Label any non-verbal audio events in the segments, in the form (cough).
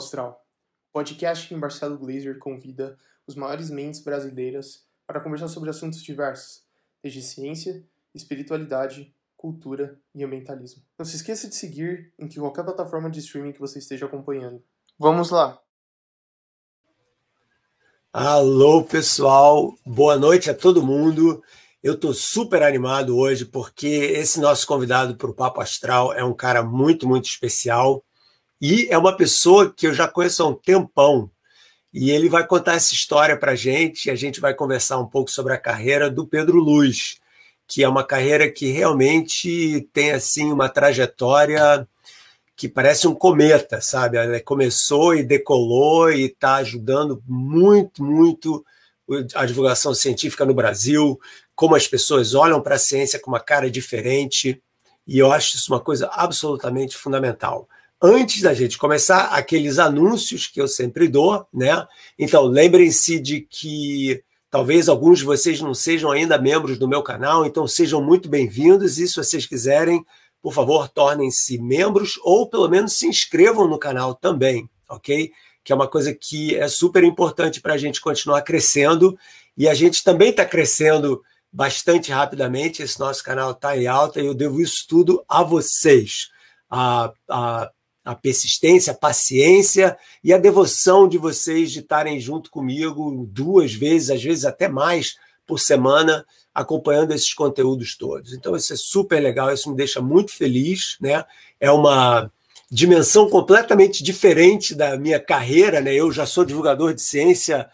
Astral, podcast que Marcelo Glazer convida os maiores mentes brasileiras para conversar sobre assuntos diversos, desde ciência, espiritualidade, cultura e ambientalismo. Não se esqueça de seguir em qualquer plataforma de streaming que você esteja acompanhando. Vamos lá! Alô, pessoal! Boa noite a todo mundo. Eu estou super animado hoje porque esse nosso convidado para o Papo Astral é um cara muito, muito especial. E é uma pessoa que eu já conheço há um tempão. E ele vai contar essa história para a gente. E a gente vai conversar um pouco sobre a carreira do Pedro Luz, que é uma carreira que realmente tem assim uma trajetória que parece um cometa, sabe? Ela começou e decolou e está ajudando muito, muito a divulgação científica no Brasil, como as pessoas olham para a ciência com uma cara diferente. E eu acho isso uma coisa absolutamente fundamental antes da gente começar, aqueles anúncios que eu sempre dou, né? Então, lembrem-se de que talvez alguns de vocês não sejam ainda membros do meu canal, então sejam muito bem-vindos e se vocês quiserem, por favor, tornem-se membros ou pelo menos se inscrevam no canal também, ok? Que é uma coisa que é super importante para a gente continuar crescendo e a gente também está crescendo bastante rapidamente. Esse nosso canal está em alta e eu devo isso tudo a vocês. A, a a persistência, a paciência e a devoção de vocês de estarem junto comigo duas vezes, às vezes até mais por semana, acompanhando esses conteúdos todos. Então, isso é super legal, isso me deixa muito feliz, né? É uma dimensão completamente diferente da minha carreira, né? Eu já sou divulgador de ciência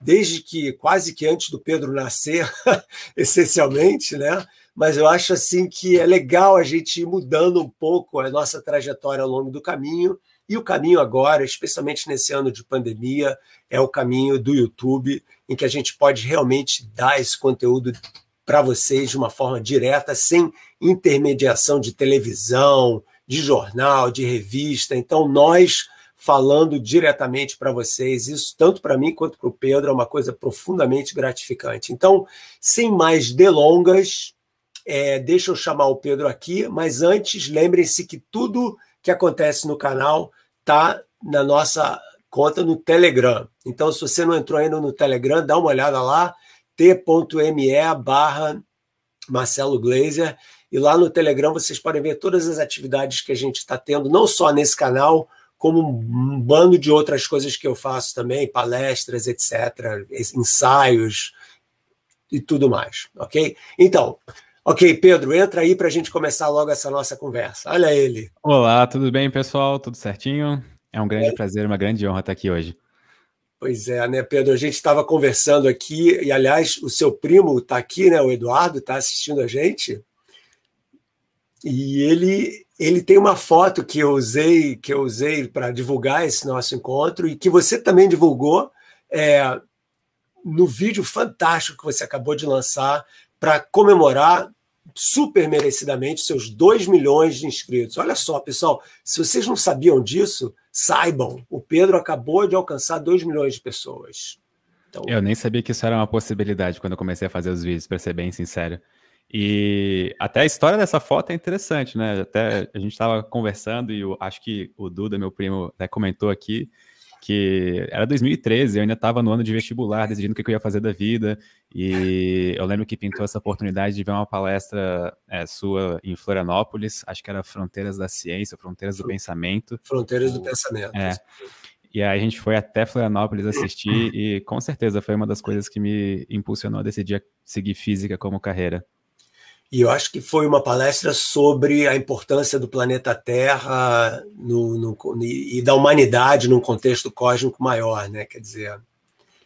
desde que quase que antes do Pedro nascer, (laughs) essencialmente, né? Mas eu acho assim que é legal a gente ir mudando um pouco a nossa trajetória ao longo do caminho. E o caminho agora, especialmente nesse ano de pandemia, é o caminho do YouTube, em que a gente pode realmente dar esse conteúdo para vocês de uma forma direta, sem intermediação de televisão, de jornal, de revista. Então, nós falando diretamente para vocês, isso tanto para mim quanto para o Pedro é uma coisa profundamente gratificante. Então, sem mais delongas, é, deixa eu chamar o Pedro aqui, mas antes, lembrem-se que tudo que acontece no canal tá na nossa conta no Telegram. Então, se você não entrou ainda no Telegram, dá uma olhada lá, t.me barra Marcelo Glazer. E lá no Telegram vocês podem ver todas as atividades que a gente está tendo, não só nesse canal, como um bando de outras coisas que eu faço também, palestras, etc., ensaios e tudo mais, ok? Então, Ok, Pedro, entra aí para a gente começar logo essa nossa conversa. Olha ele. Olá, tudo bem, pessoal? Tudo certinho? É um grande é. prazer, uma grande honra estar aqui hoje. Pois é, né, Pedro? A gente estava conversando aqui, e aliás, o seu primo está aqui, né? O Eduardo está assistindo a gente. E ele, ele tem uma foto que eu usei, que eu usei para divulgar esse nosso encontro e que você também divulgou é, no vídeo fantástico que você acabou de lançar para comemorar super merecidamente seus 2 milhões de inscritos. Olha só, pessoal, se vocês não sabiam disso, saibam, o Pedro acabou de alcançar 2 milhões de pessoas. Então... Eu nem sabia que isso era uma possibilidade quando eu comecei a fazer os vídeos, para ser bem sincero. E até a história dessa foto é interessante, né? Até a gente estava conversando e eu acho que o Duda, meu primo, até comentou aqui que era 2013, eu ainda estava no ano de vestibular, decidindo o que eu ia fazer da vida, e eu lembro que pintou essa oportunidade de ver uma palestra é, sua em Florianópolis, acho que era Fronteiras da Ciência, Fronteiras do Pensamento. Fronteiras do Pensamento. É. E aí a gente foi até Florianópolis assistir, e com certeza foi uma das coisas que me impulsionou a decidir seguir física como carreira. E eu acho que foi uma palestra sobre a importância do planeta Terra no, no, e da humanidade num contexto cósmico maior, né? Quer dizer.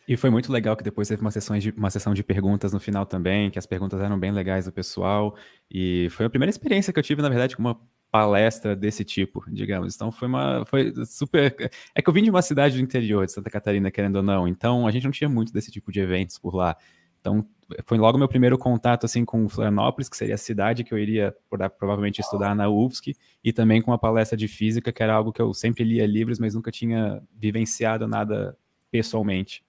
E foi muito legal que depois teve uma sessão, de, uma sessão de perguntas no final também, que as perguntas eram bem legais do pessoal. E foi a primeira experiência que eu tive, na verdade, com uma palestra desse tipo, digamos. Então foi uma. Foi super. É que eu vim de uma cidade do interior de Santa Catarina, querendo ou não. Então a gente não tinha muito desse tipo de eventos por lá. Então, foi logo meu primeiro contato assim com Florianópolis, que seria a cidade que eu iria provavelmente estudar na UFSC, e também com a palestra de física, que era algo que eu sempre lia livros, mas nunca tinha vivenciado nada pessoalmente.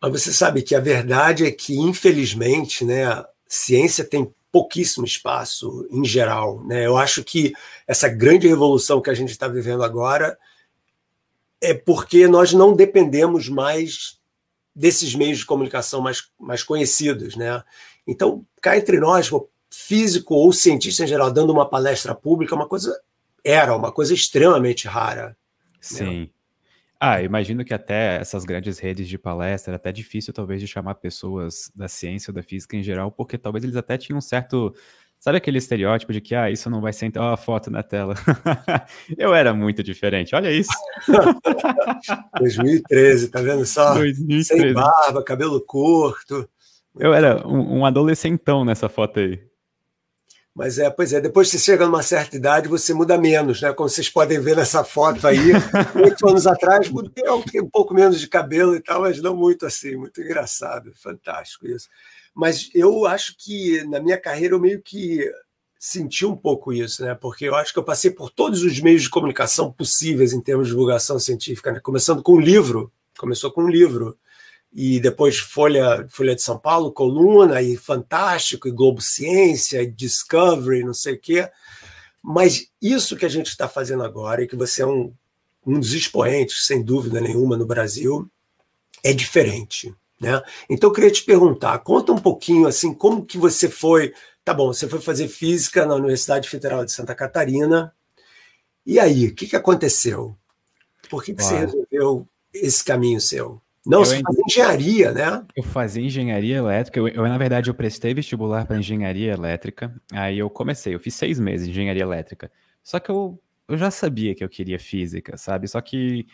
Mas você sabe que a verdade é que, infelizmente, né, a ciência tem pouquíssimo espaço em geral. Né? Eu acho que essa grande revolução que a gente está vivendo agora é porque nós não dependemos mais desses meios de comunicação mais, mais conhecidos, né? Então, cá entre nós, físico ou cientista em geral dando uma palestra pública, é uma coisa era uma coisa extremamente rara. Né? Sim. Né? Ah, imagino que até essas grandes redes de palestra era até difícil talvez de chamar pessoas da ciência ou da física em geral, porque talvez eles até tinham um certo Sabe aquele estereótipo de que, ah, isso não vai ser então a foto na tela? (laughs) eu era muito diferente, olha isso. (laughs) 2013, tá vendo só? 2013. Sem barba, cabelo curto. Eu era um, um adolescentão nessa foto aí. Mas é, pois é, depois que você chega numa certa idade, você muda menos, né? Como vocês podem ver nessa foto aí, (laughs) oito anos atrás, mudei um pouco menos de cabelo e tal, mas não muito assim, muito engraçado, fantástico isso. Mas eu acho que na minha carreira eu meio que senti um pouco isso, né? Porque eu acho que eu passei por todos os meios de comunicação possíveis em termos de divulgação científica, né? Começando com um livro, começou com livro e depois Folha, Folha de São Paulo, Coluna, e Fantástico, e Globo Ciência, e Discovery, não sei o quê. Mas isso que a gente está fazendo agora, e que você é um, um dos expoentes, sem dúvida nenhuma, no Brasil, é diferente. Né? Então eu queria te perguntar, conta um pouquinho assim, como que você foi, tá bom, você foi fazer física na Universidade Federal de Santa Catarina, e aí, o que, que aconteceu? Por que, que você resolveu esse caminho seu? Não, eu você fazia engenharia, né? Eu fazia engenharia elétrica. Eu, eu na verdade, eu prestei vestibular para engenharia elétrica. Aí eu comecei, eu fiz seis meses de engenharia elétrica. Só que eu, eu já sabia que eu queria física, sabe? Só que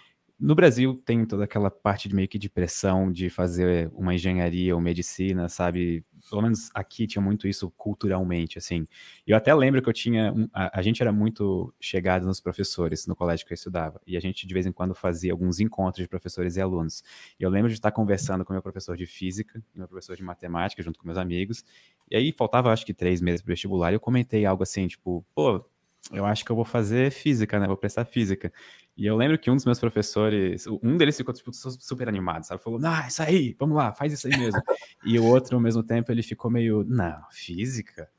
no Brasil tem toda aquela parte de meio que de pressão de fazer uma engenharia ou medicina, sabe? Pelo menos aqui tinha muito isso culturalmente, assim. Eu até lembro que eu tinha. A, a, gente era muito chegado nos professores no colégio que eu estudava. E a gente, de vez em quando, fazia alguns encontros de professores e alunos. E eu lembro de estar conversando com meu professor de física e meu professor de matemática, junto com meus amigos. E aí faltava, acho que, três meses para vestibular. E eu comentei algo assim, tipo, pô, eu acho que eu vou fazer física, né? Vou prestar física. E eu lembro que um dos meus professores, um deles ficou tipo, super animado, sabe? Falou, ah, isso aí, vamos lá, faz isso aí mesmo. (laughs) e o outro, ao mesmo tempo, ele ficou meio, não, física?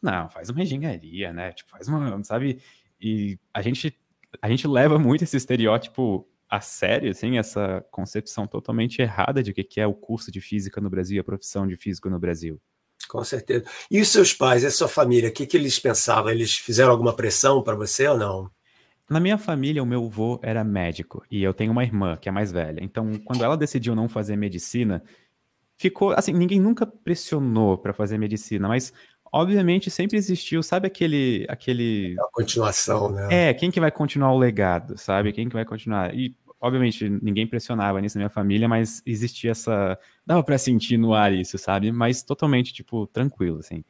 Não, faz uma engenharia, né? Tipo, faz uma, sabe? E a gente, a gente leva muito esse estereótipo a sério, assim, essa concepção totalmente errada de o que é o curso de física no Brasil, a profissão de físico no Brasil. Com certeza. E os seus pais, a sua família, o que, que eles pensavam? Eles fizeram alguma pressão para você ou não? Na minha família, o meu avô era médico e eu tenho uma irmã que é mais velha. Então, quando ela decidiu não fazer medicina, ficou assim, ninguém nunca pressionou para fazer medicina, mas obviamente sempre existiu, sabe aquele aquele a continuação, né? É, quem que vai continuar o legado, sabe? Quem que vai continuar? E obviamente ninguém pressionava nisso na minha família, mas existia essa dava para sentir no ar isso, sabe? Mas totalmente tipo tranquilo assim.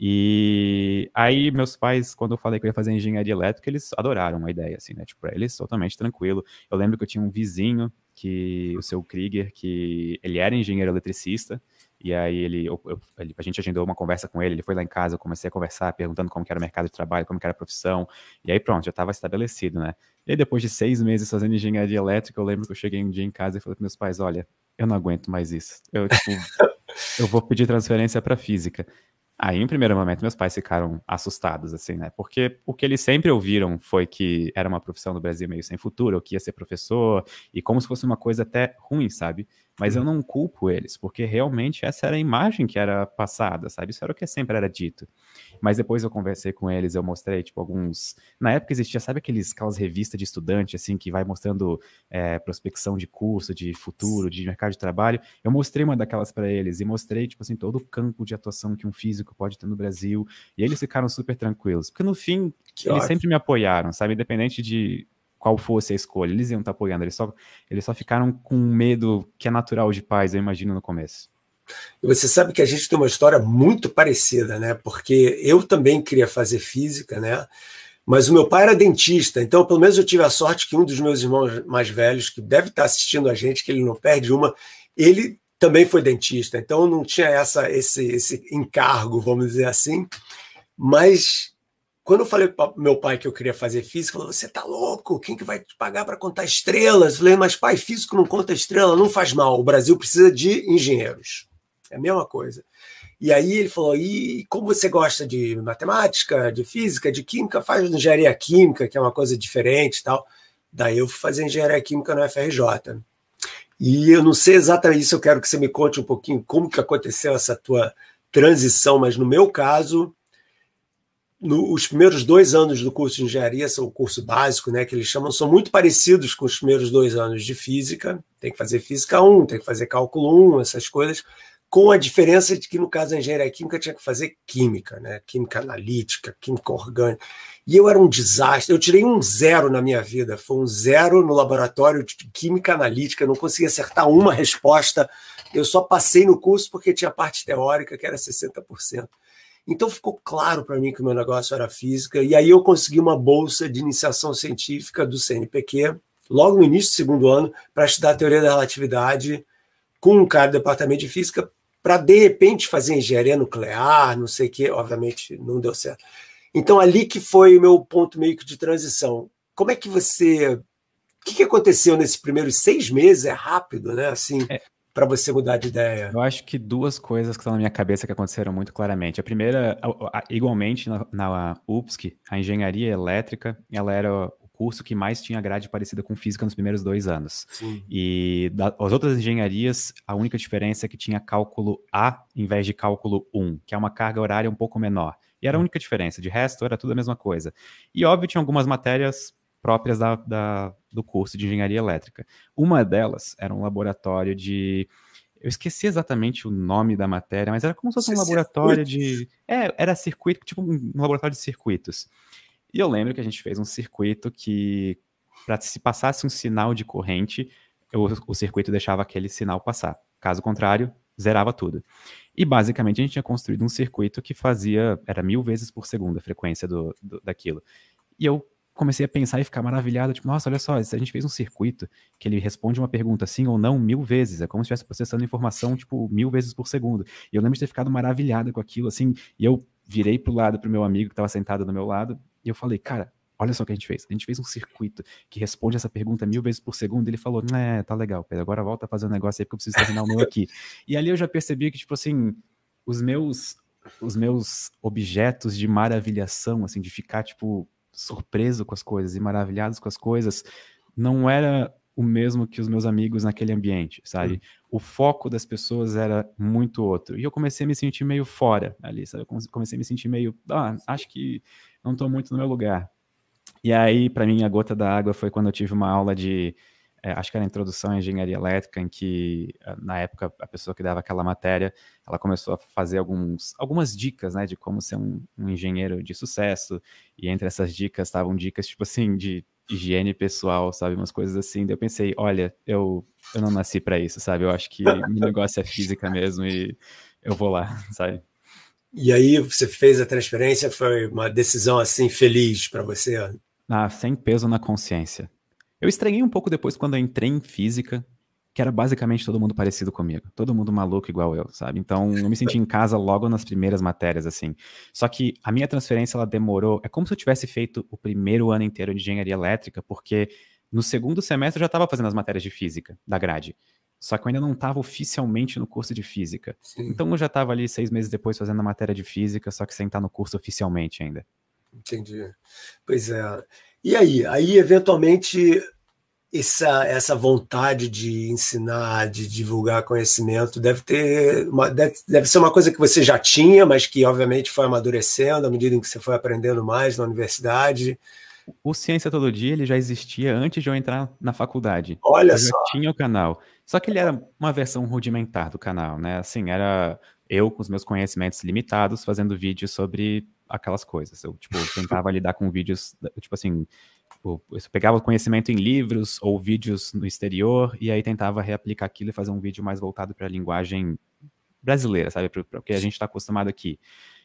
E aí, meus pais, quando eu falei que eu ia fazer engenharia elétrica, eles adoraram a ideia, assim, né? Tipo, pra eles, totalmente tranquilo. Eu lembro que eu tinha um vizinho, que o seu Krieger, que ele era engenheiro eletricista, e aí ele, eu, eu, a gente agendou uma conversa com ele, ele foi lá em casa, eu comecei a conversar, perguntando como era o mercado de trabalho, como era a profissão, e aí pronto, já estava estabelecido, né? E aí, depois de seis meses fazendo engenharia elétrica, eu lembro que eu cheguei um dia em casa e falei para meus pais, olha, eu não aguento mais isso. Eu, tipo, (laughs) eu vou pedir transferência para física. Aí, em primeiro momento, meus pais ficaram assustados, assim, né? Porque o que eles sempre ouviram foi que era uma profissão no Brasil meio sem futuro, eu que ia ser professor, e como se fosse uma coisa até ruim, sabe? Mas eu uhum. não culpo eles, porque realmente essa era a imagem que era passada, sabe? Isso era o que sempre era dito. Mas depois eu conversei com eles, eu mostrei, tipo, alguns. Na época existia, sabe aqueles, aquelas revistas de estudante, assim, que vai mostrando é, prospecção de curso, de futuro, de mercado de trabalho. Eu mostrei uma daquelas para eles e mostrei, tipo assim, todo o campo de atuação que um físico pode ter no Brasil. E eles ficaram super tranquilos. Porque no fim, que eles ótimo. sempre me apoiaram, sabe? Independente de qual fosse a escolha, eles iam estar apoiando. Eles só, eles só ficaram com medo que é natural de pais, eu imagino, no começo. E você sabe que a gente tem uma história muito parecida, né? Porque eu também queria fazer física, né? Mas o meu pai era dentista, então pelo menos eu tive a sorte que um dos meus irmãos mais velhos, que deve estar assistindo a gente, que ele não perde uma, ele também foi dentista, então não tinha essa esse, esse encargo, vamos dizer assim. Mas quando eu falei para meu pai que eu queria fazer física, ele falou: Você tá louco? Quem que vai te pagar para contar estrelas? Eu falei: Mas pai, físico não conta estrela, não faz mal. O Brasil precisa de engenheiros. É a mesma coisa. E aí ele falou: e como você gosta de matemática, de física, de química, faz engenharia química, que é uma coisa diferente tal. Daí eu fui fazer engenharia química na FRJ. E eu não sei exatamente isso, eu quero que você me conte um pouquinho como que aconteceu essa tua transição, mas no meu caso, no, os primeiros dois anos do curso de engenharia são o curso básico, né, que eles chamam, são muito parecidos com os primeiros dois anos de física. Tem que fazer física 1, tem que fazer cálculo 1, essas coisas, com a diferença de que no caso da engenharia química tinha que fazer química, né, química analítica, química orgânica. E eu era um desastre. Eu tirei um zero na minha vida. Foi um zero no laboratório de química analítica. Eu não consegui acertar uma resposta. Eu só passei no curso porque tinha parte teórica, que era 60%. Então ficou claro para mim que o meu negócio era física, e aí eu consegui uma bolsa de iniciação científica do CNPq, logo no início do segundo ano, para estudar a teoria da relatividade com um cara do departamento de física, para de repente fazer engenharia nuclear, não sei o quê, obviamente não deu certo. Então ali que foi o meu ponto meio que de transição. Como é que você o que, que aconteceu nesses primeiros seis meses? É rápido, né? Assim, é, para você mudar de ideia? Eu acho que duas coisas que estão na minha cabeça que aconteceram muito claramente. A primeira, igualmente na, na UPSC, a engenharia elétrica, ela era curso que mais tinha grade parecida com física nos primeiros dois anos. Sim. E da, as outras engenharias, a única diferença é que tinha cálculo A em vez de cálculo 1, que é uma carga horária um pouco menor. E era a única diferença. De resto, era tudo a mesma coisa. E óbvio, tinha algumas matérias próprias da, da, do curso de engenharia elétrica. Uma delas era um laboratório de. Eu esqueci exatamente o nome da matéria, mas era como se fosse um laboratório de. É, era circuito, tipo um laboratório de circuitos. E eu lembro que a gente fez um circuito que, para se passasse um sinal de corrente, o, o circuito deixava aquele sinal passar. Caso contrário, zerava tudo. E basicamente a gente tinha construído um circuito que fazia, era mil vezes por segundo a frequência do, do daquilo. E eu comecei a pensar e ficar maravilhado, tipo, nossa, olha só, a gente fez um circuito que ele responde uma pergunta sim ou não mil vezes, é como se estivesse processando informação, tipo, mil vezes por segundo. E eu lembro de ter ficado maravilhado com aquilo, assim, e eu virei pro lado pro meu amigo que estava sentado do meu lado, e eu falei, cara, olha só o que a gente fez. A gente fez um circuito que responde essa pergunta mil vezes por segundo. Ele falou: É, tá legal, Pedro. Agora volta a fazer um negócio aí porque eu preciso terminar o meu aqui. (laughs) e ali eu já percebi que, tipo assim, os meus os meus objetos de maravilhação, assim, de ficar, tipo, surpreso com as coisas e maravilhado com as coisas, não era o mesmo que os meus amigos naquele ambiente, sabe? Uhum. O foco das pessoas era muito outro. E eu comecei a me sentir meio fora ali, sabe? Eu comecei a me sentir meio, ah, acho que não estou muito no meu lugar. E aí, para mim, a gota da água foi quando eu tive uma aula de é, acho que era introdução à engenharia elétrica, em que, ah, na época, a pessoa que dava aquela matéria, ela começou a fazer alguns, algumas dicas, né, de como ser um, um engenheiro de sucesso, e entre essas dicas estavam dicas, tipo assim, de higiene pessoal, sabe, umas coisas assim, daí eu pensei, olha, eu, eu não nasci para isso, sabe, eu acho que o negócio é física mesmo, e eu vou lá, (laughs) sabe. E aí você fez a transferência, foi uma decisão, assim, feliz para você? Ah, sem peso na consciência. Eu estranhei um pouco depois quando eu entrei em física, que era basicamente todo mundo parecido comigo. Todo mundo maluco igual eu, sabe? Então, eu me senti em casa logo nas primeiras matérias, assim. Só que a minha transferência, ela demorou... É como se eu tivesse feito o primeiro ano inteiro de engenharia elétrica, porque no segundo semestre eu já estava fazendo as matérias de física, da grade. Só que eu ainda não estava oficialmente no curso de física. Sim. Então eu já estava ali seis meses depois fazendo a matéria de física, só que sem estar no curso oficialmente ainda. Entendi. Pois é. E aí? Aí, eventualmente, essa, essa vontade de ensinar, de divulgar conhecimento, deve ter uma, deve, deve ser uma coisa que você já tinha, mas que obviamente foi amadurecendo à medida em que você foi aprendendo mais na universidade. O Ciência Todo Dia ele já existia antes de eu entrar na faculdade. Olha eu só. Já tinha o canal. Só que ele era uma versão rudimentar do canal, né? Assim, era eu com os meus conhecimentos limitados fazendo vídeos sobre aquelas coisas. Eu, tipo, tentava lidar com vídeos, tipo assim, eu pegava conhecimento em livros ou vídeos no exterior e aí tentava reaplicar aquilo e fazer um vídeo mais voltado para a linguagem brasileira, sabe? Para o que a gente está acostumado aqui.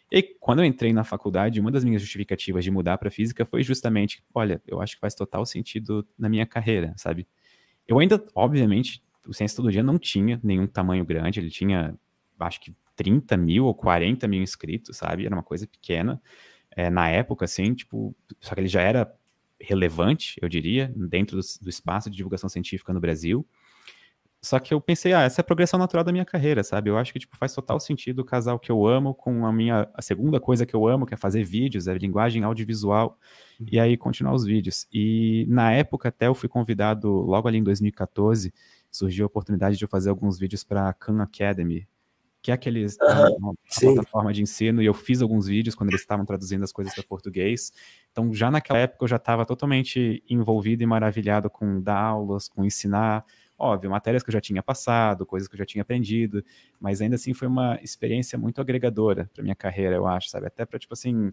E quando eu entrei na faculdade, uma das minhas justificativas de mudar para física foi justamente, olha, eu acho que faz total sentido na minha carreira, sabe? Eu ainda, obviamente, o Ciência Todo Dia não tinha nenhum tamanho grande, ele tinha, acho que 30 mil ou 40 mil inscritos, sabe? Era uma coisa pequena. É, na época, assim, tipo, só que ele já era relevante, eu diria, dentro do, do espaço de divulgação científica no Brasil. Só que eu pensei, ah, essa é a progressão natural da minha carreira, sabe? Eu acho que tipo, faz total sentido casar o que eu amo com a minha a segunda coisa que eu amo, que é fazer vídeos, é linguagem audiovisual, uhum. e aí continuar os vídeos. E na época até eu fui convidado, logo ali em 2014, surgiu a oportunidade de eu fazer alguns vídeos para a Khan Academy, que é aqueles uhum, plataforma de ensino, e eu fiz alguns vídeos quando eles estavam traduzindo as coisas para português. Então, já naquela época eu já estava totalmente envolvido e maravilhado com dar aulas, com ensinar, Óbvio, matérias que eu já tinha passado, coisas que eu já tinha aprendido, mas ainda assim foi uma experiência muito agregadora para minha carreira, eu acho, sabe? Até para, tipo assim,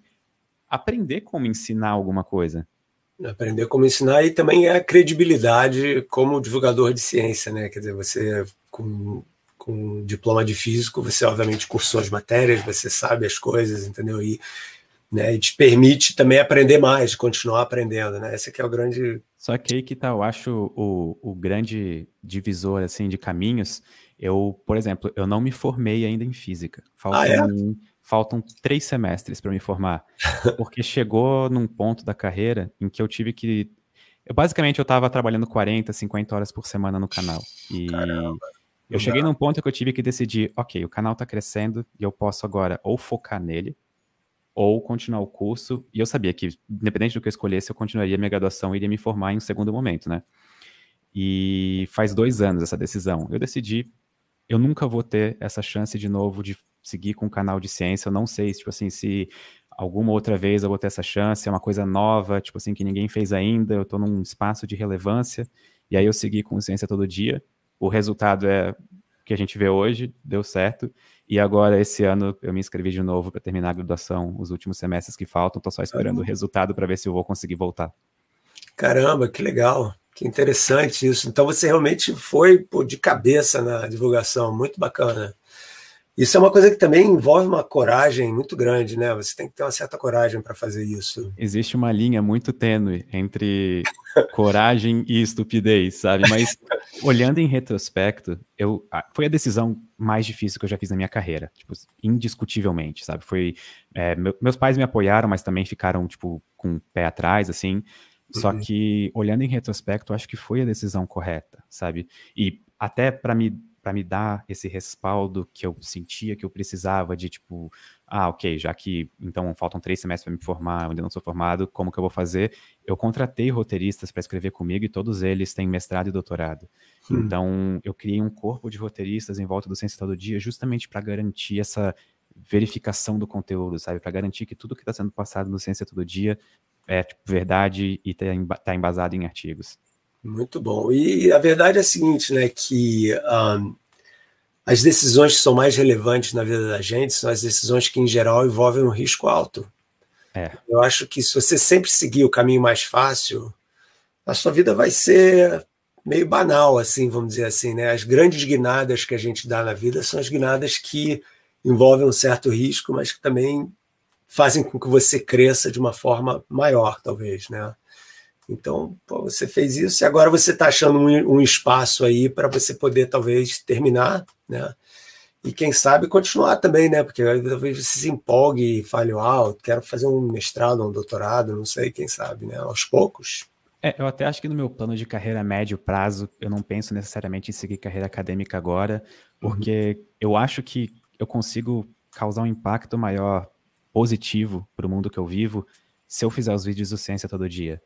aprender como ensinar alguma coisa. Aprender como ensinar e também é a credibilidade como divulgador de ciência, né? Quer dizer, você com, com diploma de físico, você obviamente cursou as matérias, você sabe as coisas, entendeu? E né? E te permite também aprender mais, continuar aprendendo, né? Esse aqui é o grande. Só que aí que tá, eu acho o, o grande divisor assim de caminhos. Eu, por exemplo, eu não me formei ainda em física. Faltam, ah, é? Faltam três semestres para me formar, (laughs) porque chegou num ponto da carreira em que eu tive que eu, basicamente eu estava trabalhando 40, 50 horas por semana no canal. E Caramba. eu cheguei num ponto que eu tive que decidir, ok, o canal está crescendo e eu posso agora ou focar nele, ou continuar o curso. E eu sabia que, independente do que eu escolhesse, eu continuaria minha graduação e iria me formar em um segundo momento, né? E faz dois anos essa decisão. Eu decidi, eu nunca vou ter essa chance de novo de seguir com o canal de ciência. Eu não sei, tipo assim, se alguma outra vez eu vou ter essa chance, é uma coisa nova, tipo assim, que ninguém fez ainda, eu estou num espaço de relevância. E aí eu segui com ciência todo dia. O resultado é que a gente vê hoje, deu certo. E agora, esse ano, eu me inscrevi de novo para terminar a graduação, os últimos semestres que faltam. Estou só esperando o resultado para ver se eu vou conseguir voltar. Caramba, que legal. Que interessante isso. Então você realmente foi pô, de cabeça na divulgação, muito bacana. Isso é uma coisa que também envolve uma coragem muito grande, né? Você tem que ter uma certa coragem para fazer isso. Existe uma linha muito tênue entre (laughs) coragem e estupidez, sabe? Mas olhando em retrospecto, eu foi a decisão mais difícil que eu já fiz na minha carreira, tipo, indiscutivelmente, sabe? Foi é, meu, meus pais me apoiaram, mas também ficaram tipo com o pé atrás, assim. Só uhum. que olhando em retrospecto, acho que foi a decisão correta, sabe? E até para me para me dar esse respaldo que eu sentia que eu precisava de tipo, ah, ok, já que então faltam três semestres para me formar, eu ainda não sou formado, como que eu vou fazer? Eu contratei roteiristas para escrever comigo e todos eles têm mestrado e doutorado. Hum. Então eu criei um corpo de roteiristas em volta do Ciência Todo Dia justamente para garantir essa verificação do conteúdo, sabe? Para garantir que tudo que está sendo passado no Ciência Todo Dia é tipo, verdade e está tá embasado em artigos. Muito bom. E a verdade é a seguinte, né, que um, as decisões que são mais relevantes na vida da gente são as decisões que, em geral, envolvem um risco alto. É. Eu acho que se você sempre seguir o caminho mais fácil, a sua vida vai ser meio banal, assim, vamos dizer assim, né? As grandes guinadas que a gente dá na vida são as guinadas que envolvem um certo risco, mas que também fazem com que você cresça de uma forma maior, talvez, né? Então, pô, você fez isso e agora você está achando um, um, espaço aí para você poder talvez terminar, né? E quem sabe continuar também, né? Porque talvez você se empolgue e fale, uau, quero fazer um mestrado, um doutorado, não sei, quem sabe, né? Aos poucos. É, eu até acho que no meu plano de carreira a médio prazo, eu não penso necessariamente em seguir carreira acadêmica agora, porque uhum. eu acho que eu consigo causar um impacto maior positivo para o mundo que eu vivo se eu fizer os vídeos do Ciência todo dia.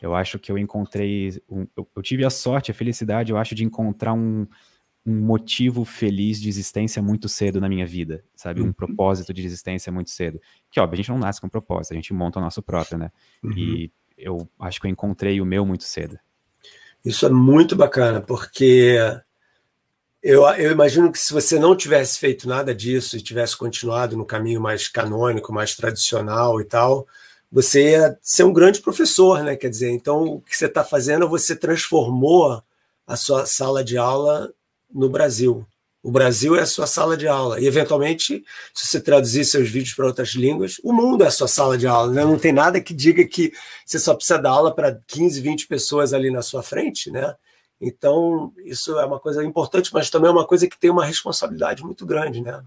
Eu acho que eu encontrei. Um, eu, eu, tive a sorte, a felicidade, eu acho, de encontrar um, um motivo feliz de existência muito cedo na minha vida, sabe? Um uhum. propósito de existência muito cedo. Que, óbvio, a gente não nasce com propósito, a gente monta o nosso próprio, né? Uhum. E eu acho que eu encontrei o meu muito cedo. Isso é muito bacana, porque eu, eu, imagino que se você não tivesse feito nada disso e tivesse continuado no caminho mais canônico, mais tradicional e tal, você ia ser um grande professor, né? Quer dizer, então o que você está fazendo, você transformou a sua sala de aula no Brasil. O Brasil é a sua sala de aula. E, eventualmente, se você traduzir seus vídeos para outras línguas, o mundo é a sua sala de aula. Né? Não tem nada que diga que você só precisa dar aula para 15, 20 pessoas ali na sua frente. Né? Então, isso é uma coisa importante, mas também é uma coisa que tem uma responsabilidade muito grande. Né?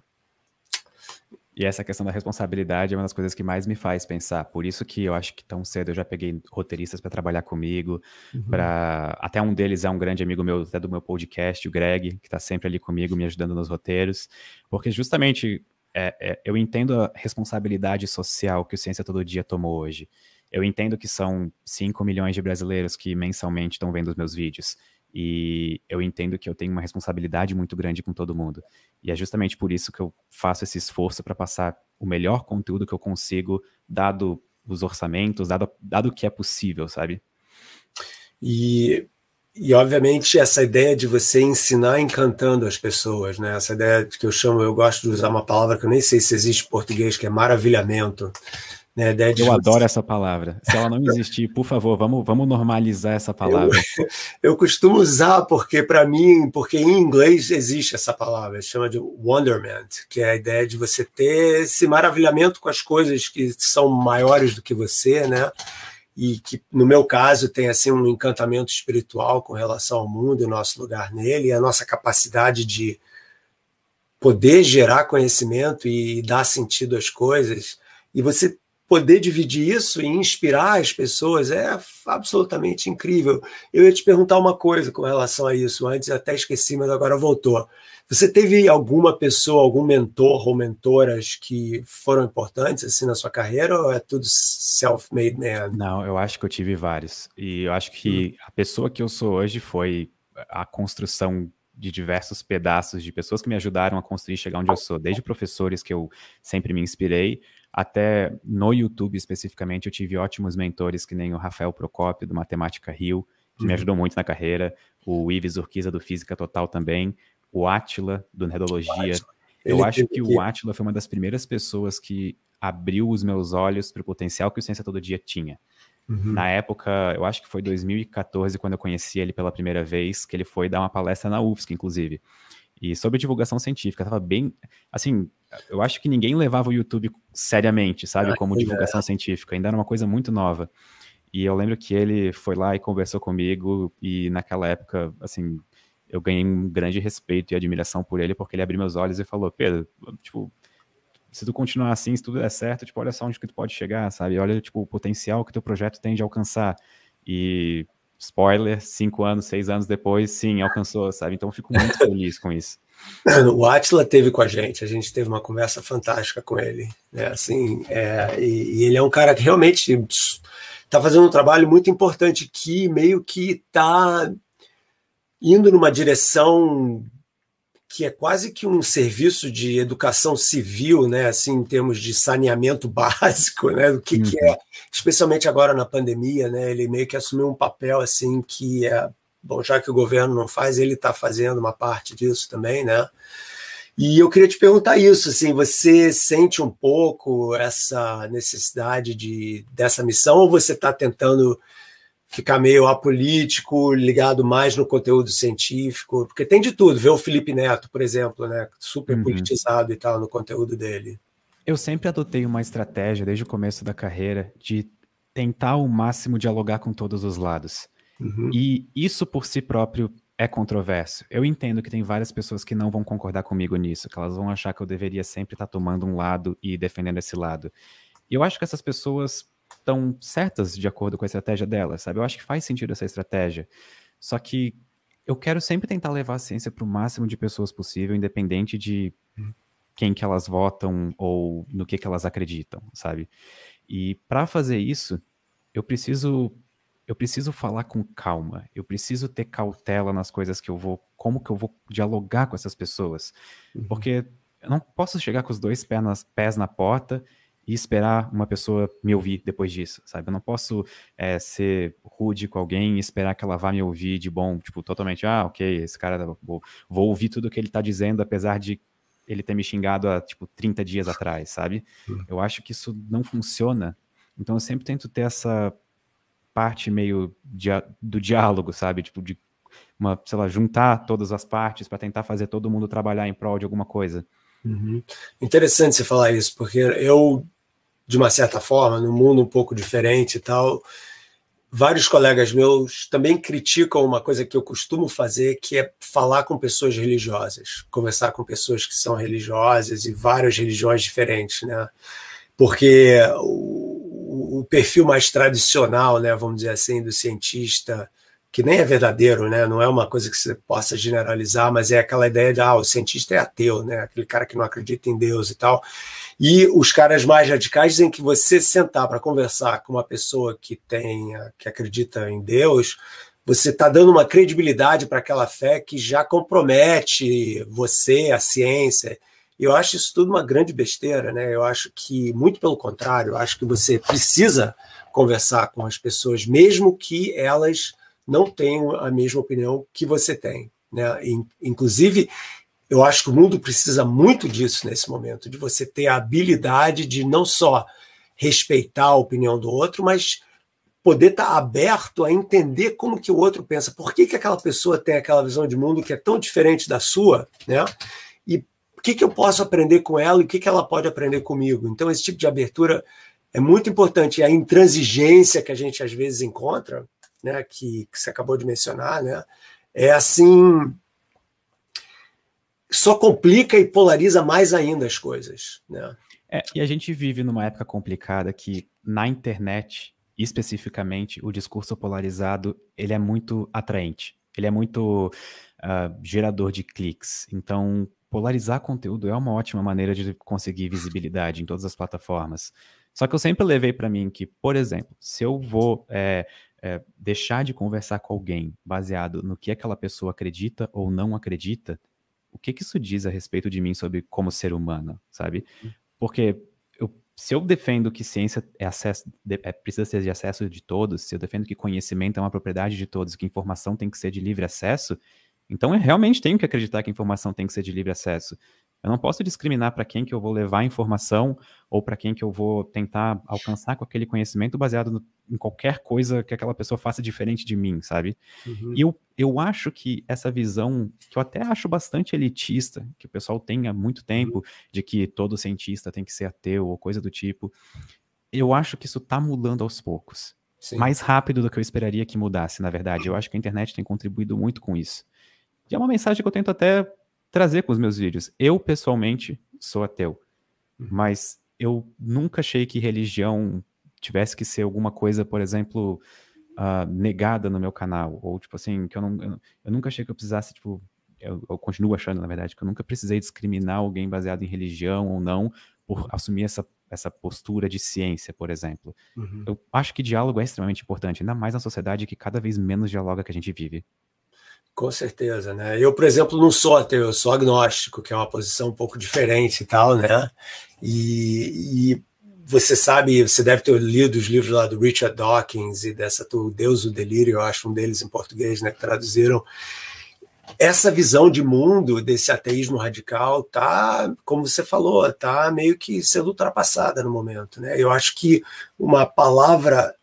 E essa questão da responsabilidade é uma das coisas que mais me faz pensar. Por isso que eu acho que tão cedo eu já peguei roteiristas para trabalhar comigo. Uhum. Para até um deles é um grande amigo meu, até do meu podcast, o Greg, que está sempre ali comigo, me ajudando nos roteiros. Porque justamente é, é, eu entendo a responsabilidade social que o Ciência Todo Dia tomou hoje. Eu entendo que são 5 milhões de brasileiros que mensalmente estão vendo os meus vídeos. E eu entendo que eu tenho uma responsabilidade muito grande com todo mundo. E é justamente por isso que eu faço esse esforço para passar o melhor conteúdo que eu consigo, dado os orçamentos, dado, dado o que é possível, sabe? E, e, obviamente, essa ideia de você ensinar encantando as pessoas, né? Essa ideia que eu chamo, eu gosto de usar uma palavra que eu nem sei se existe em português, que é maravilhamento. Né, eu adoro essa palavra. Se ela não existir, por favor, vamos, vamos normalizar essa palavra. Eu, (laughs) eu costumo usar porque, para mim, porque em inglês existe essa palavra, chama de wonderment, que é a ideia de você ter esse maravilhamento com as coisas que são maiores do que você, né? E que, no meu caso, tem assim um encantamento espiritual com relação ao mundo e o nosso lugar nele, e a nossa capacidade de poder gerar conhecimento e dar sentido às coisas. E você poder dividir isso e inspirar as pessoas é absolutamente incrível. Eu ia te perguntar uma coisa com relação a isso, antes até esqueci, mas agora voltou. Você teve alguma pessoa, algum mentor ou mentoras que foram importantes assim na sua carreira ou é tudo self-made man? Não, eu acho que eu tive vários. E eu acho que hum. a pessoa que eu sou hoje foi a construção de diversos pedaços de pessoas que me ajudaram a construir chegar onde eu sou, desde professores que eu sempre me inspirei, até no YouTube especificamente, eu tive ótimos mentores, que nem o Rafael Procópio, do Matemática Rio, que uhum. me ajudou muito na carreira, o Ives Urquiza, do Física Total também, o Atila, do Nerdologia. Eu acho que o Atila foi uma das primeiras pessoas que abriu os meus olhos para o potencial que o Ciência Todo Dia tinha. Uhum. Na época, eu acho que foi 2014, quando eu conheci ele pela primeira vez, que ele foi dar uma palestra na UFSC, inclusive. E sobre divulgação científica, tava bem. Assim, eu acho que ninguém levava o YouTube seriamente, sabe? Ah, como divulgação é. científica. Ainda era uma coisa muito nova. E eu lembro que ele foi lá e conversou comigo, e naquela época, assim, eu ganhei um grande respeito e admiração por ele, porque ele abriu meus olhos e falou: Pedro, tipo, se tu continuar assim, se tudo der certo, tipo, olha só onde que tu pode chegar, sabe? Olha, tipo, o potencial que teu projeto tem de alcançar. E spoiler, cinco anos, seis anos depois, sim, alcançou, sabe? Então fico muito feliz com isso. (laughs) O Atila teve com a gente, a gente teve uma conversa fantástica com ele, né? Assim, é, e, e, ele é um cara que realmente está fazendo um trabalho muito importante que meio que está indo numa direção que é quase que um serviço de educação civil, né, assim, em termos de saneamento (laughs) básico, né, do que, uhum. que é, uhum. especialmente agora na pandemia, né, ele meio que assumiu um papel, assim, que é, bom, já que o governo não faz, ele está fazendo uma parte disso também, né, e eu queria te perguntar isso, assim, você sente um pouco essa necessidade de, dessa missão ou você está tentando ficar meio apolítico, ligado mais no conteúdo científico, porque tem de tudo. Ver o Felipe Neto, por exemplo, né, super uhum. politizado e tal no conteúdo dele. Eu sempre adotei uma estratégia desde o começo da carreira de tentar ao máximo dialogar com todos os lados. Uhum. E isso por si próprio é controverso. Eu entendo que tem várias pessoas que não vão concordar comigo nisso, que elas vão achar que eu deveria sempre estar tomando um lado e defendendo esse lado. E eu acho que essas pessoas estão certas de acordo com a estratégia delas, sabe? Eu acho que faz sentido essa estratégia. Só que eu quero sempre tentar levar a ciência para o máximo de pessoas possível, independente de quem que elas votam ou no que que elas acreditam, sabe? E para fazer isso, eu preciso eu preciso falar com calma, eu preciso ter cautela nas coisas que eu vou, como que eu vou dialogar com essas pessoas, uhum. porque eu não posso chegar com os dois pés, nas, pés na porta e esperar uma pessoa me ouvir depois disso, sabe? Eu não posso é, ser rude com alguém e esperar que ela vá me ouvir de bom, tipo, totalmente, ah, ok, esse cara, vou, vou ouvir tudo que ele tá dizendo, apesar de ele ter me xingado há, tipo, 30 dias atrás, sabe? Hum. Eu acho que isso não funciona. Então eu sempre tento ter essa parte meio do diálogo, sabe? Tipo, de uma, sei lá, juntar todas as partes para tentar fazer todo mundo trabalhar em prol de alguma coisa. Uhum. Interessante você falar isso, porque eu de uma certa forma, num mundo um pouco diferente e tal, vários colegas meus também criticam uma coisa que eu costumo fazer, que é falar com pessoas religiosas, conversar com pessoas que são religiosas e várias religiões diferentes, né? Porque o, o perfil mais tradicional, né, vamos dizer assim, do cientista, que nem é verdadeiro, né? Não é uma coisa que você possa generalizar, mas é aquela ideia de ah, o cientista é ateu, né? Aquele cara que não acredita em Deus e tal. E os caras mais radicais dizem que você sentar para conversar com uma pessoa que tem, que acredita em Deus, você está dando uma credibilidade para aquela fé que já compromete você, a ciência. Eu acho isso tudo uma grande besteira, né? Eu acho que, muito pelo contrário, eu acho que você precisa conversar com as pessoas, mesmo que elas não tenham a mesma opinião que você tem. Né? Inclusive, eu acho que o mundo precisa muito disso nesse momento, de você ter a habilidade de não só respeitar a opinião do outro, mas poder estar tá aberto a entender como que o outro pensa, por que, que aquela pessoa tem aquela visão de mundo que é tão diferente da sua, né? E o que, que eu posso aprender com ela e o que, que ela pode aprender comigo. Então, esse tipo de abertura é muito importante. E a intransigência que a gente às vezes encontra, né, que, que você acabou de mencionar, né, é assim só complica e polariza mais ainda as coisas. Né? É, e a gente vive numa época complicada que na internet, especificamente, o discurso polarizado ele é muito atraente, ele é muito uh, gerador de cliques. Então, polarizar conteúdo é uma ótima maneira de conseguir visibilidade em todas as plataformas. Só que eu sempre levei para mim que, por exemplo, se eu vou é, é, deixar de conversar com alguém baseado no que aquela pessoa acredita ou não acredita, o que, que isso diz a respeito de mim sobre como ser humano, sabe? Hum. Porque eu, se eu defendo que ciência é acesso, é, precisa ser de acesso de todos, se eu defendo que conhecimento é uma propriedade de todos, que informação tem que ser de livre acesso, então eu realmente tenho que acreditar que informação tem que ser de livre acesso. Eu não posso discriminar para quem que eu vou levar a informação ou para quem que eu vou tentar alcançar com aquele conhecimento baseado no, em qualquer coisa que aquela pessoa faça diferente de mim, sabe? Uhum. E eu, eu acho que essa visão, que eu até acho bastante elitista, que o pessoal tem há muito tempo, uhum. de que todo cientista tem que ser ateu ou coisa do tipo, eu acho que isso está mudando aos poucos. Sim. Mais rápido do que eu esperaria que mudasse, na verdade. Eu acho que a internet tem contribuído muito com isso. E é uma mensagem que eu tento até trazer com os meus vídeos. Eu, pessoalmente, sou ateu, uhum. mas eu nunca achei que religião tivesse que ser alguma coisa, por exemplo, uh, negada no meu canal, ou tipo assim, que eu não, eu, eu nunca achei que eu precisasse, tipo, eu, eu, continuo achando, na verdade, que eu nunca precisei discriminar alguém baseado em religião ou não, por assumir essa, essa postura de ciência, por exemplo. Uhum. Eu acho que diálogo é extremamente importante, ainda mais na sociedade que cada vez menos dialoga que a gente vive. Com certeza, né? Eu, por exemplo, não sou ateu, eu sou agnóstico, que é uma posição um pouco diferente e tal, né? E, e você sabe, você deve ter lido os livros lá do Richard Dawkins e dessa do Deus o Delírio, eu acho um deles em português, né? Que traduziram. Essa visão de mundo desse ateísmo radical tá, como você falou, tá meio que sendo ultrapassada no momento, né? Eu acho que uma palavra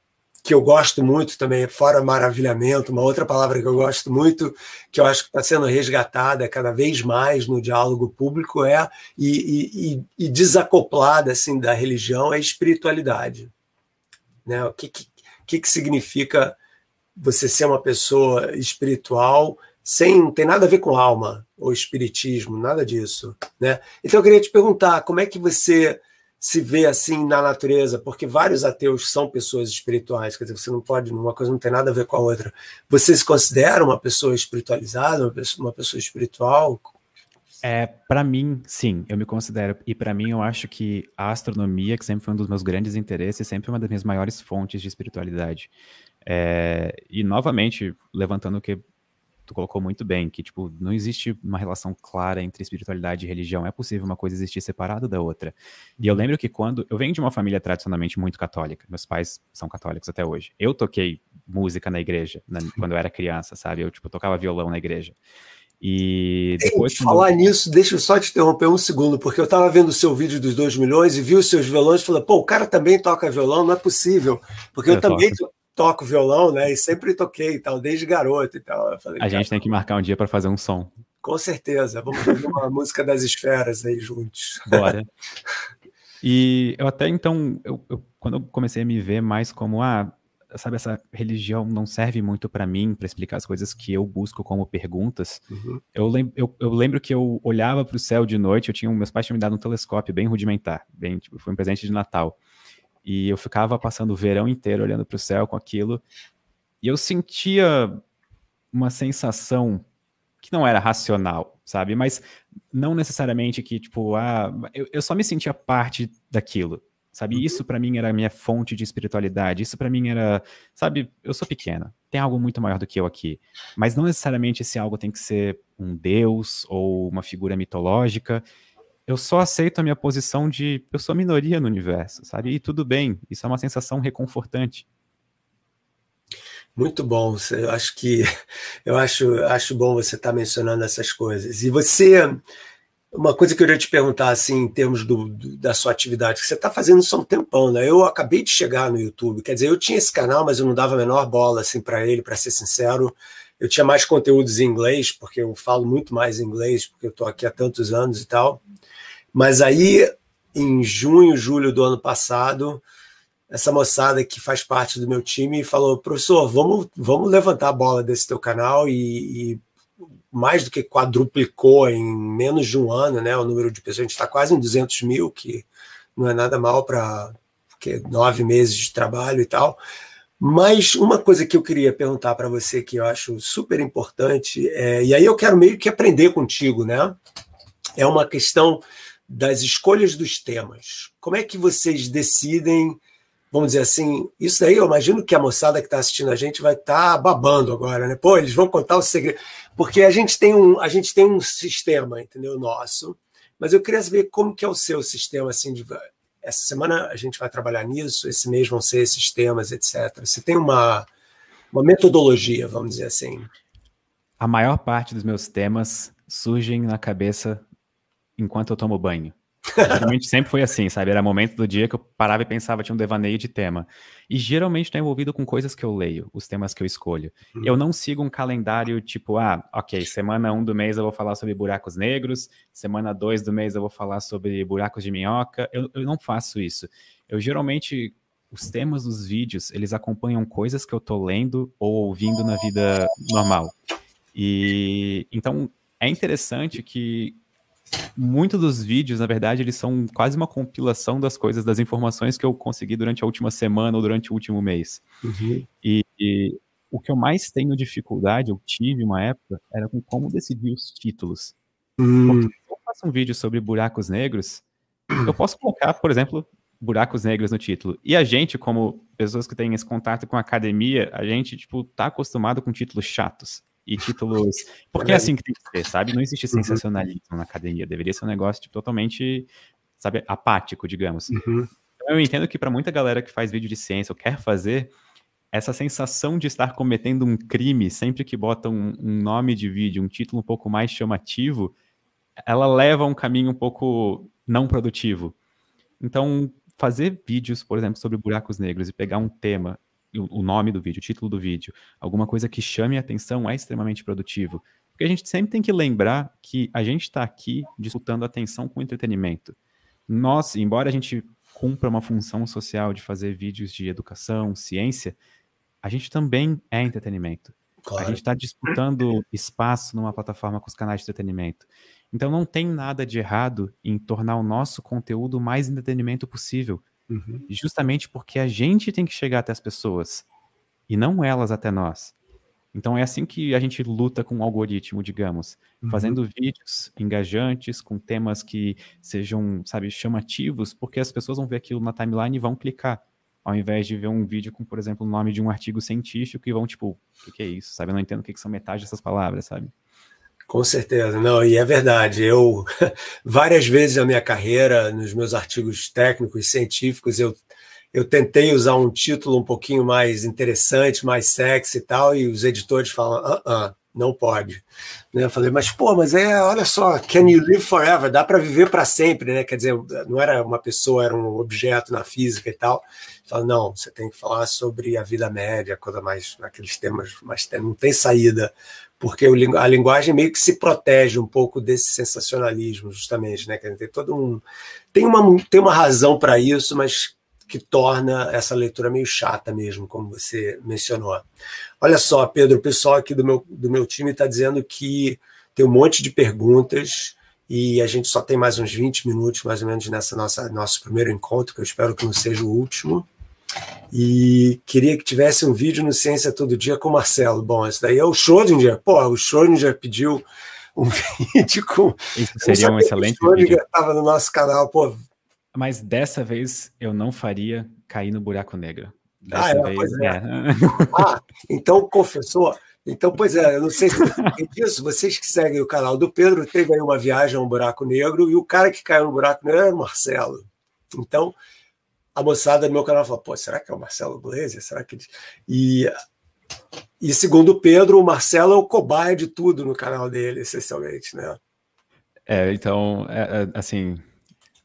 que eu gosto muito também, fora maravilhamento, uma outra palavra que eu gosto muito, que eu acho que está sendo resgatada cada vez mais no diálogo público é e, e, e desacoplada assim da religião é espiritualidade, né? O que que, que significa você ser uma pessoa espiritual sem tem nada a ver com alma ou espiritismo, nada disso, né? Então eu queria te perguntar como é que você se vê assim na natureza, porque vários ateus são pessoas espirituais, quer dizer, você não pode, uma coisa não tem nada a ver com a outra. Você se considera uma pessoa espiritualizada, uma pessoa, espiritual? É, para mim, sim, eu me considero. E para mim, eu acho que a astronomia, que sempre foi um dos meus grandes interesses, sempre uma das minhas maiores fontes de espiritualidade. É, e novamente, levantando o que tu colocou muito bem, que, tipo, não existe uma relação clara entre espiritualidade e religião. É possível uma coisa existir separada da outra. E eu uhum. lembro que quando... Eu venho de uma família tradicionalmente muito católica. Meus pais são católicos até hoje. Eu toquei música na igreja na, quando eu era criança, sabe? Eu, tipo, tocava violão na igreja. E depois. Ei, falar nisso, deixa eu só te interromper um segundo, porque eu estava vendo o seu vídeo dos 2 milhões e vi os seus violões e falei, pô, o cara também toca violão, não é possível. Porque eu, eu também toco violão, né? E sempre toquei e tal, desde garoto e tal. Falei, a gente tem que marcar um dia para fazer um som. Com certeza, vamos fazer uma (laughs) música das esferas aí juntos. Bora. (laughs) E eu até então, eu, eu, quando eu comecei a me ver mais como, ah, sabe, essa religião não serve muito para mim, para explicar as coisas que eu busco como perguntas. Uhum. Eu, lem eu, eu, lembro que eu olhava para o céu de noite, eu tinha, meus pais tinham me dado um telescópio bem rudimentar, bem, tipo, foi um presente de Natal. E eu ficava passando o verão inteiro olhando para o céu com aquilo, e eu sentia uma sensação que não era racional, sabe? Mas não necessariamente que, tipo, ah, eu, eu só me sentia parte daquilo, sabe? Uhum. Isso para mim era a minha fonte de espiritualidade. Isso para mim era, sabe? Eu sou pequena. Tem algo muito maior do que eu aqui. Mas não necessariamente esse algo tem que ser um deus ou uma figura mitológica. Eu só aceito a minha posição de eu sou minoria no universo, sabe? E tudo bem. Isso é uma sensação reconfortante. Muito bom. Eu acho que (laughs) eu acho, acho bom você estar tá mencionando essas coisas. E você, uma coisa que eu queria te perguntar, assim, em termos do, do da sua atividade, que você está fazendo há um tempão, né? Eu acabei de chegar no YouTube. Quer dizer, eu tinha esse canal, mas eu não dava a menor bola assim para ele, para ser sincero. Eu tinha mais conteúdos em inglês, porque eu falo muito mais inglês, porque eu estou aqui há tantos anos e tal. Mas aí, em junho, julho do ano passado, essa moçada que faz parte do meu time falou: professor, vamos, vamos levantar a bola desse teu canal e, e mais do que quadruplicou em menos de um ano, né? O número de pessoas, a gente está quase em 200 mil, que não é nada mal para nove meses de trabalho e tal. Mas uma coisa que eu queria perguntar para você que eu acho super importante, é, e aí eu quero meio que aprender contigo, né? É uma questão das escolhas dos temas. Como é que vocês decidem vamos dizer assim, isso aí eu imagino que a moçada que está assistindo a gente vai estar tá babando agora, né? Pô, eles vão contar o segredo. Porque a gente tem um, a gente tem um sistema, entendeu? Nosso. Mas eu queria saber como que é o seu sistema, assim, de, essa semana a gente vai trabalhar nisso, esse mês vão ser esses temas, etc. Você tem uma, uma metodologia, vamos dizer assim? A maior parte dos meus temas surgem na cabeça enquanto eu tomo banho. Geralmente sempre foi assim, sabe? Era momento do dia que eu parava e pensava, tinha um devaneio de tema. E geralmente está envolvido com coisas que eu leio, os temas que eu escolho. Uhum. Eu não sigo um calendário tipo, ah, ok, semana 1 um do mês eu vou falar sobre buracos negros, semana 2 do mês eu vou falar sobre buracos de minhoca. Eu, eu não faço isso. Eu geralmente, os temas dos vídeos, eles acompanham coisas que eu tô lendo ou ouvindo na vida normal. E então é interessante que muito dos vídeos, na verdade, eles são quase uma compilação das coisas, das informações que eu consegui durante a última semana ou durante o último mês. Uhum. E, e, o que eu mais tenho dificuldade, eu tive uma época, era com como decidir os títulos. Uhum. Porque se eu faço um vídeo sobre buracos negros, eu posso colocar, por exemplo, buracos negros no título. E a gente, como pessoas que têm esse contato com a academia, a gente, tipo, tá acostumado com títulos chatos e títulos. Porque é assim que tem que ser, sabe? Não existe uhum. sensacionalismo uhum. na academia. Deveria ser um negócio tipo, totalmente, sabe, apático, digamos. Uhum. Então, eu entendo que para muita galera que faz vídeo de ciência ou quer fazer, essa sensação de estar cometendo um crime sempre que bota um, um nome de vídeo, um título um pouco mais chamativo, ela leva a um caminho um pouco não produtivo. Então, fazer vídeos, por exemplo, sobre buracos negros e pegar um tema o nome do vídeo, o título do vídeo, alguma coisa que chame a atenção é extremamente produtivo. Porque a gente sempre tem que lembrar que a gente está aqui disputando atenção com entretenimento. Nós, embora a gente cumpra uma função social de fazer vídeos de educação, ciência, a gente também é entretenimento. Claro. A gente está disputando espaço numa plataforma com os canais de entretenimento. Então não tem nada de errado em tornar o nosso conteúdo o mais entretenimento possível. Uhum. Justamente porque a gente tem que chegar até as pessoas e não elas até nós. Então é assim que a gente luta com o algoritmo, digamos, uhum. fazendo vídeos engajantes, com temas que sejam, sabe, chamativos, porque as pessoas vão ver aquilo na timeline e vão clicar, ao invés de ver um vídeo com, por exemplo, o nome de um artigo científico e vão tipo, o que, que, é isso, sabe? Eu não entendo o que, que são metade dessas palavras, sabe? Com certeza, não, e é verdade. Eu, (laughs) várias vezes na minha carreira, nos meus artigos técnicos, científicos, eu, eu tentei usar um título um pouquinho mais interessante, mais sexy e tal, e os editores falam, ah, ah não pode. Né? Eu falei, mas pô, mas é, olha só, can you live forever? Dá para viver para sempre, né? Quer dizer, não era uma pessoa, era um objeto na física e tal. Fala, não, você tem que falar sobre a vida média, coisa mais, aqueles temas, mas não tem saída porque a linguagem meio que se protege um pouco desse sensacionalismo, justamente, né? Tem todo um tem uma tem uma razão para isso, mas que torna essa leitura meio chata mesmo, como você mencionou. Olha só, Pedro, o pessoal aqui do meu, do meu time está dizendo que tem um monte de perguntas e a gente só tem mais uns 20 minutos, mais ou menos, nessa nossa nosso primeiro encontro, que eu espero que não seja o último. E queria que tivesse um vídeo no Ciência Todo Dia com o Marcelo. Bom, esse daí é o Schrödinger. Pô, o Schrödinger pediu um (laughs) vídeo com. Isso seria um excelente o vídeo. estava no nosso canal. Pô, mas dessa vez eu não faria cair no buraco negro. Dessa ah, é, vez, é. é. ah, (laughs) então confessou. Então, pois é, eu não sei se você disso, vocês que seguem o canal do Pedro, teve aí uma viagem a um buraco negro e o cara que caiu no buraco negro era o Marcelo. Então, a moçada do meu canal falou: pô, será que é o Marcelo Glazer? Será que. E, e segundo o Pedro, o Marcelo é o cobaia de tudo no canal dele, essencialmente, né? É, então, é, é, assim,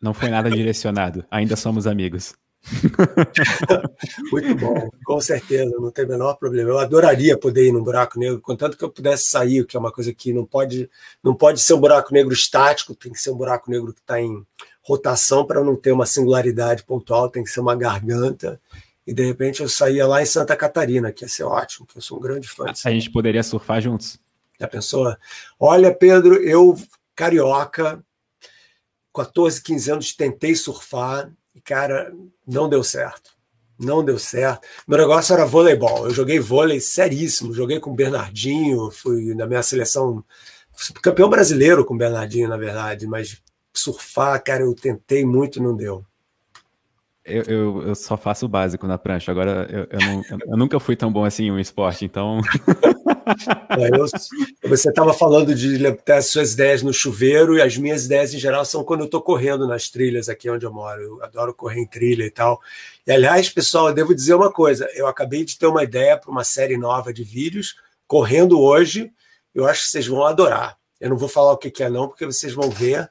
não foi nada direcionado. Ainda somos amigos. (laughs) Muito bom, com certeza, não tem o menor problema. Eu adoraria poder ir num buraco negro, contanto que eu pudesse sair, que é uma coisa que não pode, não pode ser um buraco negro estático, tem que ser um buraco negro que está em rotação para não ter uma singularidade pontual, tem que ser uma garganta. E de repente eu saía lá em Santa Catarina, que ia ser ótimo, que eu sou um grande fã. A gente poderia surfar juntos. Já pensou? Olha, Pedro, eu, carioca, 14, 15 anos, tentei surfar e, cara, não deu certo. Não deu certo. Meu negócio era voleibol. Eu joguei vôlei seríssimo. Joguei com o Bernardinho, fui na minha seleção, campeão brasileiro com o Bernardinho, na verdade, mas surfar, cara, eu tentei muito, não deu. Eu, eu, eu, só faço o básico na prancha. Agora, eu, eu, não, eu nunca fui tão bom assim em um esporte, então. (laughs) É, você estava falando de ter as suas ideias no chuveiro, e as minhas ideias em geral são quando eu estou correndo nas trilhas aqui onde eu moro. Eu adoro correr em trilha e tal. E, aliás, pessoal, eu devo dizer uma coisa: eu acabei de ter uma ideia para uma série nova de vídeos, correndo hoje. Eu acho que vocês vão adorar. Eu não vou falar o que, que é, não, porque vocês vão ver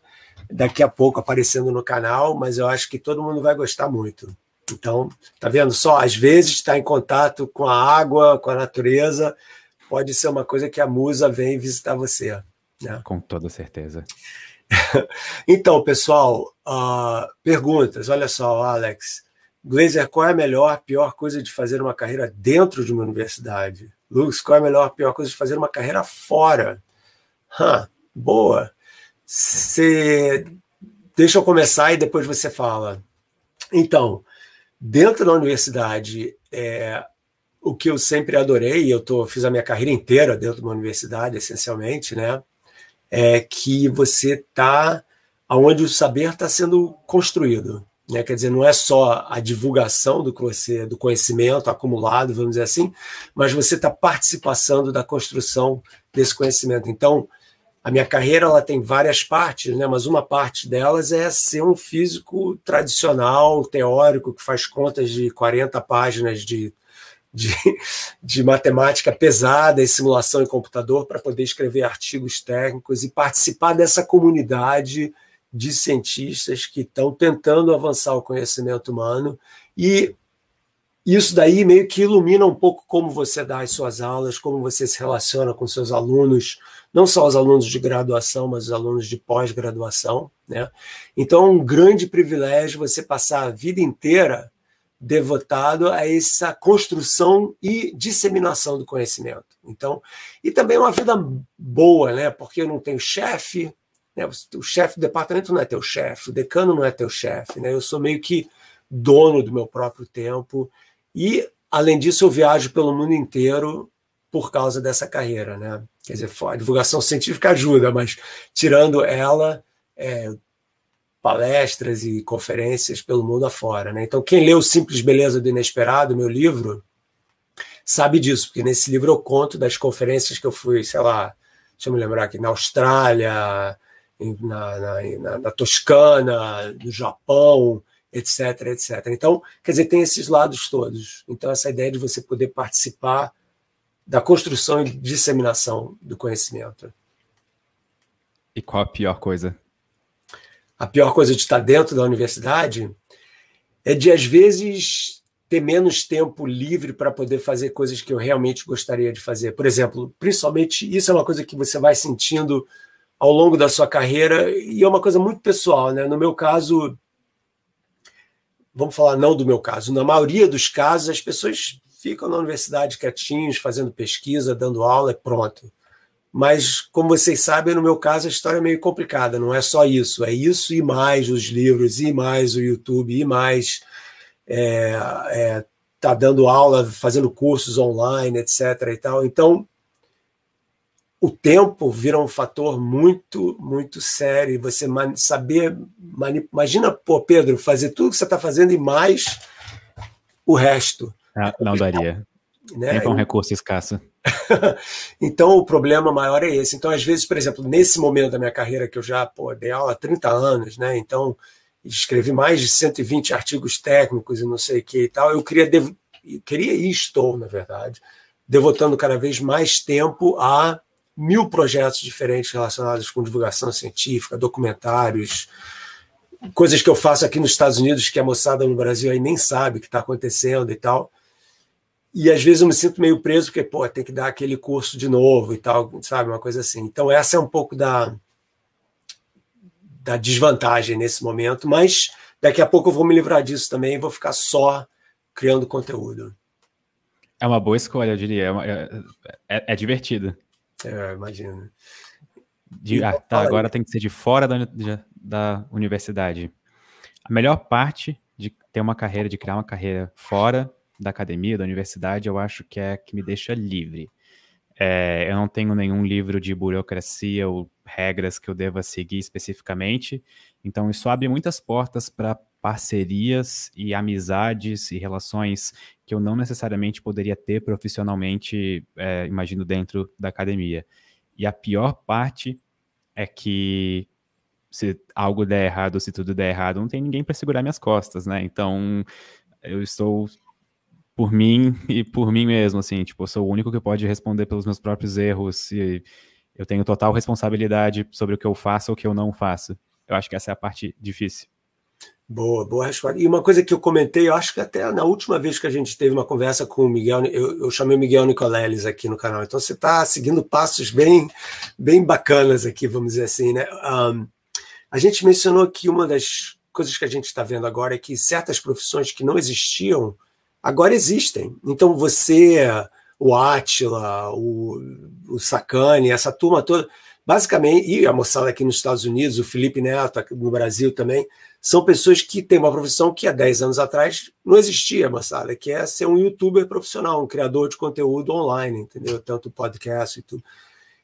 daqui a pouco aparecendo no canal, mas eu acho que todo mundo vai gostar muito. Então, tá vendo só? Às vezes está em contato com a água, com a natureza, pode ser uma coisa que a musa vem visitar você. Né? Com toda certeza. (laughs) então, pessoal, uh, perguntas. Olha só, Alex. Glazer, qual é a melhor, pior coisa de fazer uma carreira dentro de uma universidade? Lux, qual é a melhor, pior coisa de fazer uma carreira fora? Huh, boa. Você deixa eu começar e depois você fala. Então, dentro da universidade, é, o que eu sempre adorei, eu tô, fiz a minha carreira inteira dentro de uma universidade, essencialmente, né? É que você está aonde o saber está sendo construído. Né? Quer dizer, não é só a divulgação do, do conhecimento acumulado, vamos dizer assim, mas você está participando da construção desse conhecimento. Então, a minha carreira ela tem várias partes, né? mas uma parte delas é ser um físico tradicional, teórico, que faz contas de 40 páginas de, de, (laughs) de matemática pesada e simulação em computador para poder escrever artigos técnicos e participar dessa comunidade de cientistas que estão tentando avançar o conhecimento humano e isso daí meio que ilumina um pouco como você dá as suas aulas, como você se relaciona com seus alunos, não só os alunos de graduação, mas os alunos de pós-graduação. Né? Então, é um grande privilégio você passar a vida inteira devotado a essa construção e disseminação do conhecimento. Então, e também uma vida boa, né? Porque eu não tenho chefe, né? O chefe do departamento não é teu chefe, o decano não é teu chefe, né? Eu sou meio que dono do meu próprio tempo e além disso eu viajo pelo mundo inteiro por causa dessa carreira, né? Quer dizer, a divulgação científica ajuda, mas tirando ela, é, palestras e conferências pelo mundo afora. Né? Então, quem leu Simples Beleza do Inesperado, meu livro, sabe disso, porque nesse livro eu conto das conferências que eu fui, sei lá, deixa eu me lembrar aqui, na Austrália, na, na, na, na Toscana, no Japão, etc, etc. Então, quer dizer, tem esses lados todos. Então, essa ideia de você poder participar da construção e disseminação do conhecimento. E qual a pior coisa? A pior coisa de estar dentro da universidade é de, às vezes, ter menos tempo livre para poder fazer coisas que eu realmente gostaria de fazer. Por exemplo, principalmente, isso é uma coisa que você vai sentindo ao longo da sua carreira e é uma coisa muito pessoal. Né? No meu caso, vamos falar não do meu caso, na maioria dos casos as pessoas ficam na universidade quietinhos, fazendo pesquisa, dando aula e pronto. Mas, como vocês sabem, no meu caso a história é meio complicada, não é só isso, é isso e mais os livros, e mais o YouTube, e mais é, é, tá dando aula, fazendo cursos online, etc. e tal. Então, o tempo vira um fator muito, muito sério. Você saber. Imagina, pô, Pedro, fazer tudo que você está fazendo e mais o resto. Ah, não daria. Né? Tempo é um recurso escasso. (laughs) então, o problema maior é esse. Então, às vezes, por exemplo, nesse momento da minha carreira, que eu já pô, dei aula há 30 anos, né? Então, escrevi mais de 120 artigos técnicos e não sei o que e tal, eu queria, dev... queria e estou, na verdade, devotando cada vez mais tempo a mil projetos diferentes relacionados com divulgação científica, documentários, coisas que eu faço aqui nos Estados Unidos que a moçada no Brasil aí nem sabe que está acontecendo e tal. E às vezes eu me sinto meio preso porque, pô, tem que dar aquele curso de novo e tal, sabe? Uma coisa assim. Então, essa é um pouco da, da desvantagem nesse momento, mas daqui a pouco eu vou me livrar disso também e vou ficar só criando conteúdo. É uma boa escolha, eu diria. É, é, é, é divertido. É, imagino. De, ah, tá, agora tem que ser de fora da, de, da universidade. A melhor parte de ter uma carreira, de criar uma carreira fora da academia, da universidade, eu acho que é que me deixa livre. É, eu não tenho nenhum livro de burocracia ou regras que eu deva seguir especificamente, então isso abre muitas portas para parcerias e amizades e relações que eu não necessariamente poderia ter profissionalmente, é, imagino, dentro da academia. E a pior parte é que se algo der errado, se tudo der errado, não tem ninguém para segurar minhas costas, né? Então, eu estou por mim (laughs) e por mim mesmo, assim, tipo, eu sou o único que pode responder pelos meus próprios erros e eu tenho total responsabilidade sobre o que eu faço ou o que eu não faço. Eu acho que essa é a parte difícil. Boa, boa resposta. E uma coisa que eu comentei, eu acho que até na última vez que a gente teve uma conversa com o Miguel, eu, eu chamei o Miguel Nicoleles aqui no canal, então você está seguindo passos bem, bem bacanas aqui, vamos dizer assim, né? Um, a gente mencionou que uma das coisas que a gente está vendo agora é que certas profissões que não existiam agora existem. Então você, o Atila, o, o Sacani, essa turma toda, basicamente, e a moçada aqui nos Estados Unidos, o Felipe Neto no Brasil também, são pessoas que têm uma profissão que há 10 anos atrás não existia, moçada, que é ser um youtuber profissional, um criador de conteúdo online, entendeu? Tanto podcast e tudo.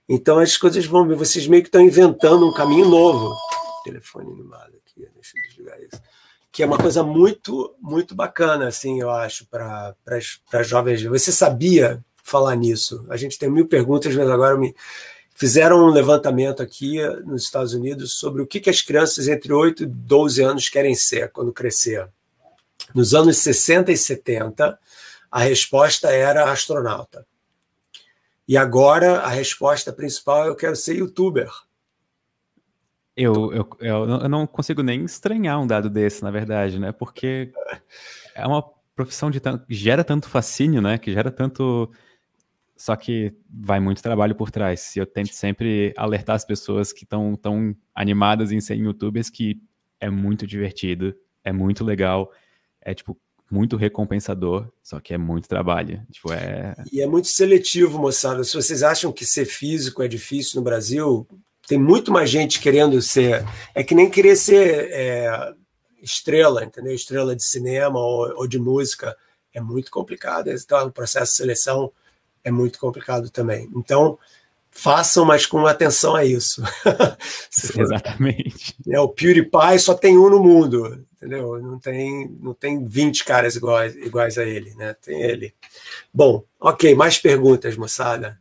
Então as coisas vão, vocês meio que estão inventando um caminho novo. Telefone animado aqui, deixa eu desligar isso que é uma coisa muito, muito bacana, assim, eu acho, para as jovens. Você sabia falar nisso? A gente tem mil perguntas, mas agora me fizeram um levantamento aqui nos Estados Unidos sobre o que, que as crianças entre 8 e 12 anos querem ser quando crescer. Nos anos 60 e 70, a resposta era astronauta. E agora a resposta principal é eu quero ser youtuber. Eu, eu, eu, não consigo nem estranhar um dado desse, na verdade, né? Porque é uma profissão de tanto, gera tanto fascínio, né? Que gera tanto. Só que vai muito trabalho por trás. E eu tento sempre alertar as pessoas que estão tão animadas em ser youtubers que é muito divertido, é muito legal, é tipo muito recompensador, só que é muito trabalho. Tipo, é... E é muito seletivo, moçada. Se vocês acham que ser físico é difícil no Brasil, tem muito mais gente querendo ser. É que nem querer ser é, estrela, entendeu? Estrela de cinema ou, ou de música. É muito complicado. Então, o processo de seleção é muito complicado também. Então, façam, mas com atenção a isso. (laughs) Exatamente. É, o PewDiePie só tem um no mundo, entendeu? Não tem, não tem 20 caras iguais, iguais a ele, né? Tem ele. Bom, ok, mais perguntas, moçada.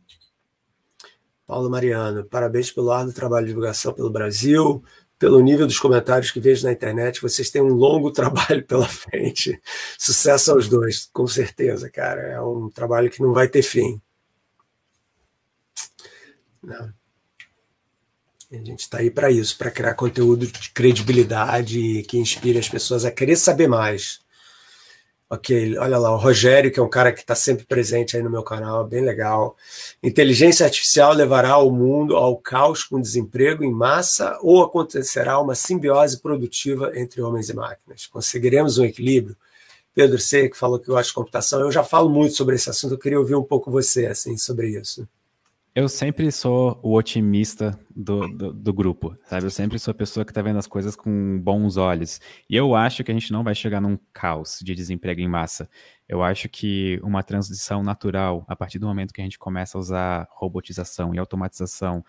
Paulo Mariano, parabéns pelo árduo trabalho de divulgação pelo Brasil, pelo nível dos comentários que vejo na internet. Vocês têm um longo (laughs) trabalho pela frente. Sucesso aos dois, com certeza, cara. É um trabalho que não vai ter fim. Não. A gente está aí para isso, para criar conteúdo de credibilidade que inspire as pessoas a querer saber mais. Ok, olha lá, o Rogério, que é um cara que está sempre presente aí no meu canal, bem legal. Inteligência artificial levará o mundo ao caos com desemprego em massa ou acontecerá uma simbiose produtiva entre homens e máquinas? Conseguiremos um equilíbrio? Pedro C, que falou que gosta de computação, eu já falo muito sobre esse assunto, eu queria ouvir um pouco você assim sobre isso. Eu sempre sou o otimista do, do, do, grupo, sabe? Eu sempre sou a pessoa que tá vendo as coisas com bons olhos. E eu acho que a gente não vai chegar num caos de desemprego em massa. Eu acho que uma transição natural, a partir do momento que a gente começa a usar robotização e automatização,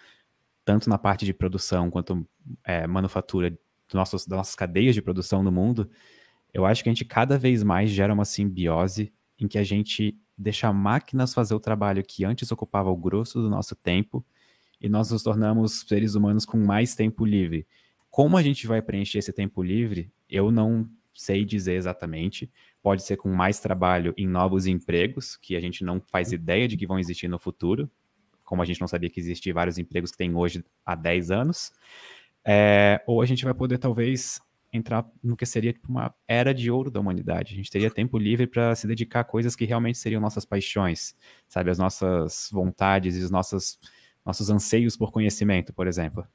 tanto na parte de produção quanto é, manufatura nossos, das nossas cadeias de produção no mundo, eu acho que a gente cada vez mais gera uma simbiose em que a gente deixa máquinas fazer o trabalho que antes ocupava o grosso do nosso tempo e nós nos tornamos seres humanos com mais tempo livre. Como a gente vai preencher esse tempo livre, eu não sei dizer exatamente. Pode ser com mais trabalho em novos empregos, que a gente não faz ideia de que vão existir no futuro, como a gente não sabia que existiam vários empregos que tem hoje há 10 anos. É, ou a gente vai poder, talvez, entrar no que seria tipo, uma era de ouro da humanidade. A gente teria tempo livre para se dedicar a coisas que realmente seriam nossas paixões, sabe? As nossas vontades e os nossos, nossos anseios por conhecimento, por exemplo.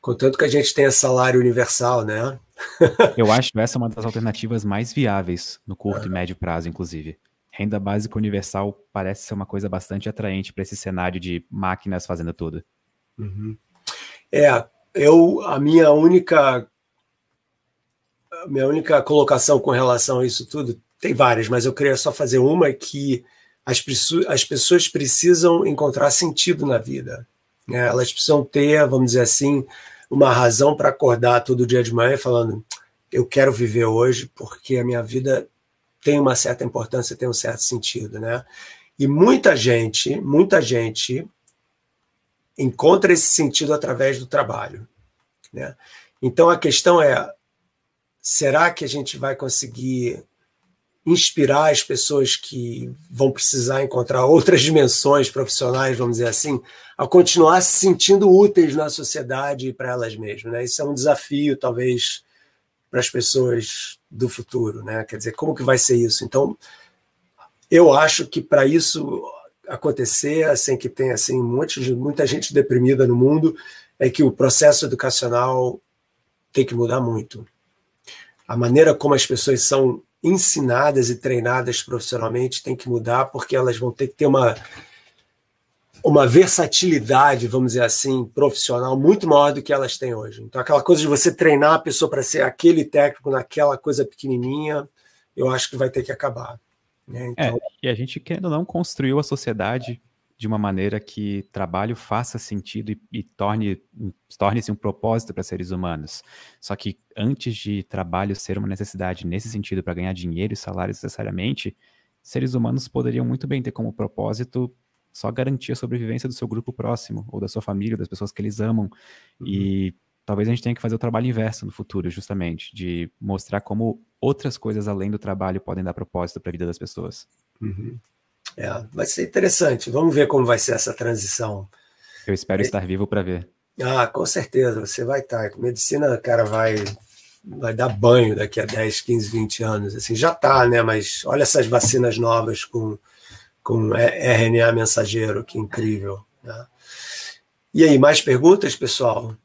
Contanto que a gente tenha salário universal, né? (laughs) Eu acho essa uma das alternativas mais viáveis no curto e médio prazo, inclusive. Renda básica universal parece ser uma coisa bastante atraente para esse cenário de máquinas fazendo tudo. Uhum. É, eu a minha única minha única colocação com relação a isso tudo, tem várias, mas eu queria só fazer uma que as, as pessoas precisam encontrar sentido na vida. Né? Elas precisam ter, vamos dizer assim, uma razão para acordar todo dia de manhã falando: eu quero viver hoje porque a minha vida tem uma certa importância, tem um certo sentido, né? E muita gente, muita gente encontra esse sentido através do trabalho, né? Então a questão é será que a gente vai conseguir inspirar as pessoas que vão precisar encontrar outras dimensões profissionais, vamos dizer assim, a continuar se sentindo úteis na sociedade e para elas mesmas. Né? Isso é um desafio, talvez, para as pessoas do futuro. Né? Quer dizer, como que vai ser isso? Então, eu acho que para isso acontecer, sem que tenha assim, muita gente deprimida no mundo, é que o processo educacional tem que mudar muito a maneira como as pessoas são ensinadas e treinadas profissionalmente tem que mudar, porque elas vão ter que ter uma, uma versatilidade, vamos dizer assim, profissional muito maior do que elas têm hoje. Então, aquela coisa de você treinar a pessoa para ser aquele técnico naquela coisa pequenininha, eu acho que vai ter que acabar. Né? Então... É, e a gente, querendo ou não, construiu a sociedade de uma maneira que trabalho faça sentido e, e torne torne-se um propósito para seres humanos. Só que antes de trabalho ser uma necessidade nesse sentido para ganhar dinheiro e salário necessariamente, seres humanos poderiam muito bem ter como propósito só garantir a sobrevivência do seu grupo próximo ou da sua família, das pessoas que eles amam. Uhum. E talvez a gente tenha que fazer o trabalho inverso no futuro, justamente, de mostrar como outras coisas além do trabalho podem dar propósito para a vida das pessoas. Uhum. É, vai ser interessante. Vamos ver como vai ser essa transição. Eu espero é... estar vivo para ver. Ah, com certeza, você vai estar. Medicina, cara, vai vai dar banho daqui a 10, 15, 20 anos. Assim, já está, né? Mas olha essas vacinas novas com, com RNA mensageiro, que incrível. Né? E aí, mais perguntas, pessoal?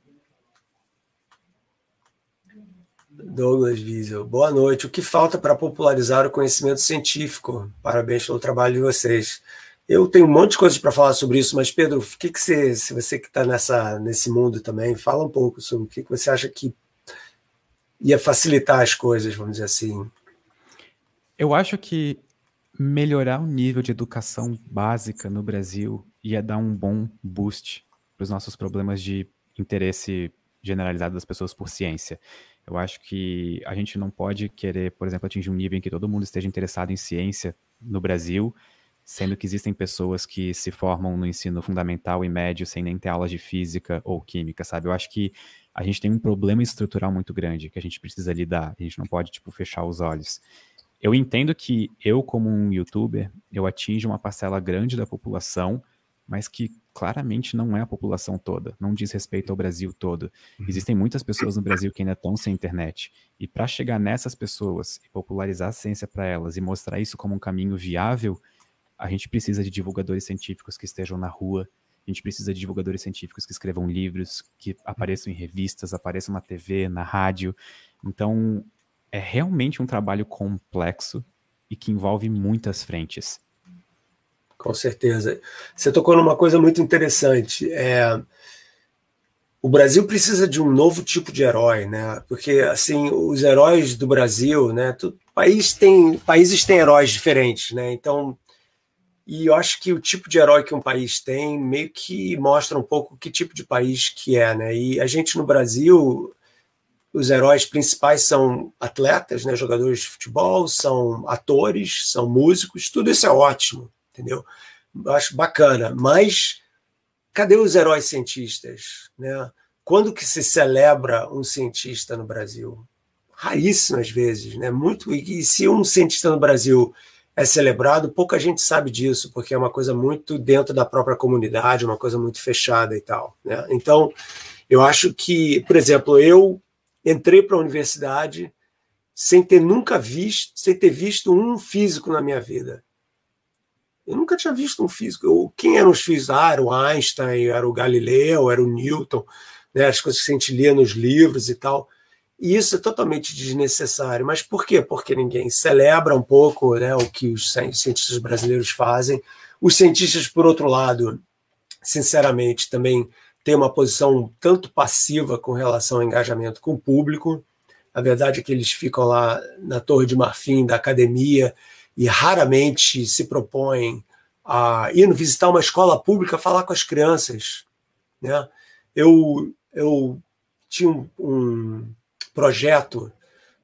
Douglas Wiesel, boa noite. O que falta para popularizar o conhecimento científico? Parabéns pelo trabalho de vocês. Eu tenho um monte de coisas para falar sobre isso, mas Pedro, o que, que você, se você que está nessa nesse mundo também, fala um pouco sobre o que, que você acha que ia facilitar as coisas, vamos dizer assim. Eu acho que melhorar o nível de educação básica no Brasil ia dar um bom boost para os nossos problemas de interesse generalizado das pessoas por ciência. Eu acho que a gente não pode querer, por exemplo, atingir um nível em que todo mundo esteja interessado em ciência no Brasil, sendo que existem pessoas que se formam no ensino fundamental e médio sem nem ter aulas de física ou química, sabe? Eu acho que a gente tem um problema estrutural muito grande que a gente precisa lidar. A gente não pode, tipo, fechar os olhos. Eu entendo que eu, como um youtuber, eu atinjo uma parcela grande da população mas que claramente não é a população toda, não diz respeito ao Brasil todo. Uhum. Existem muitas pessoas no Brasil que ainda estão sem internet. E para chegar nessas pessoas e popularizar a ciência para elas e mostrar isso como um caminho viável, a gente precisa de divulgadores científicos que estejam na rua, a gente precisa de divulgadores científicos que escrevam livros, que apareçam em revistas, apareçam na TV, na rádio. Então, é realmente um trabalho complexo e que envolve muitas frentes. Com certeza. Você tocou numa coisa muito interessante. É, o Brasil precisa de um novo tipo de herói, né? Porque assim, os heróis do Brasil, né? Todo país tem, países têm heróis diferentes, né? Então, e eu acho que o tipo de herói que um país tem meio que mostra um pouco que tipo de país que é, né? E a gente no Brasil, os heróis principais são atletas, né? Jogadores de futebol, são atores, são músicos, tudo isso é ótimo, entendeu? Eu acho bacana, mas cadê os heróis cientistas, né? Quando que se celebra um cientista no Brasil? Raríssimas vezes, né? Muito e se um cientista no Brasil é celebrado, pouca gente sabe disso, porque é uma coisa muito dentro da própria comunidade, uma coisa muito fechada e tal. Né? Então, eu acho que, por exemplo, eu entrei para a universidade sem ter nunca visto, sem ter visto um físico na minha vida. Eu nunca tinha visto um físico. Eu, quem eram os físicos? Ah, era o Einstein, era o Galileu, era o Newton, né? as coisas que a gente lia nos livros e tal. E isso é totalmente desnecessário. Mas por quê? Porque ninguém celebra um pouco né, o que os cientistas brasileiros fazem. Os cientistas, por outro lado, sinceramente, também têm uma posição tanto passiva com relação ao engajamento com o público. A verdade é que eles ficam lá na Torre de Marfim da academia e raramente se propõem a ir visitar uma escola pública falar com as crianças. Né? Eu, eu tinha um, um projeto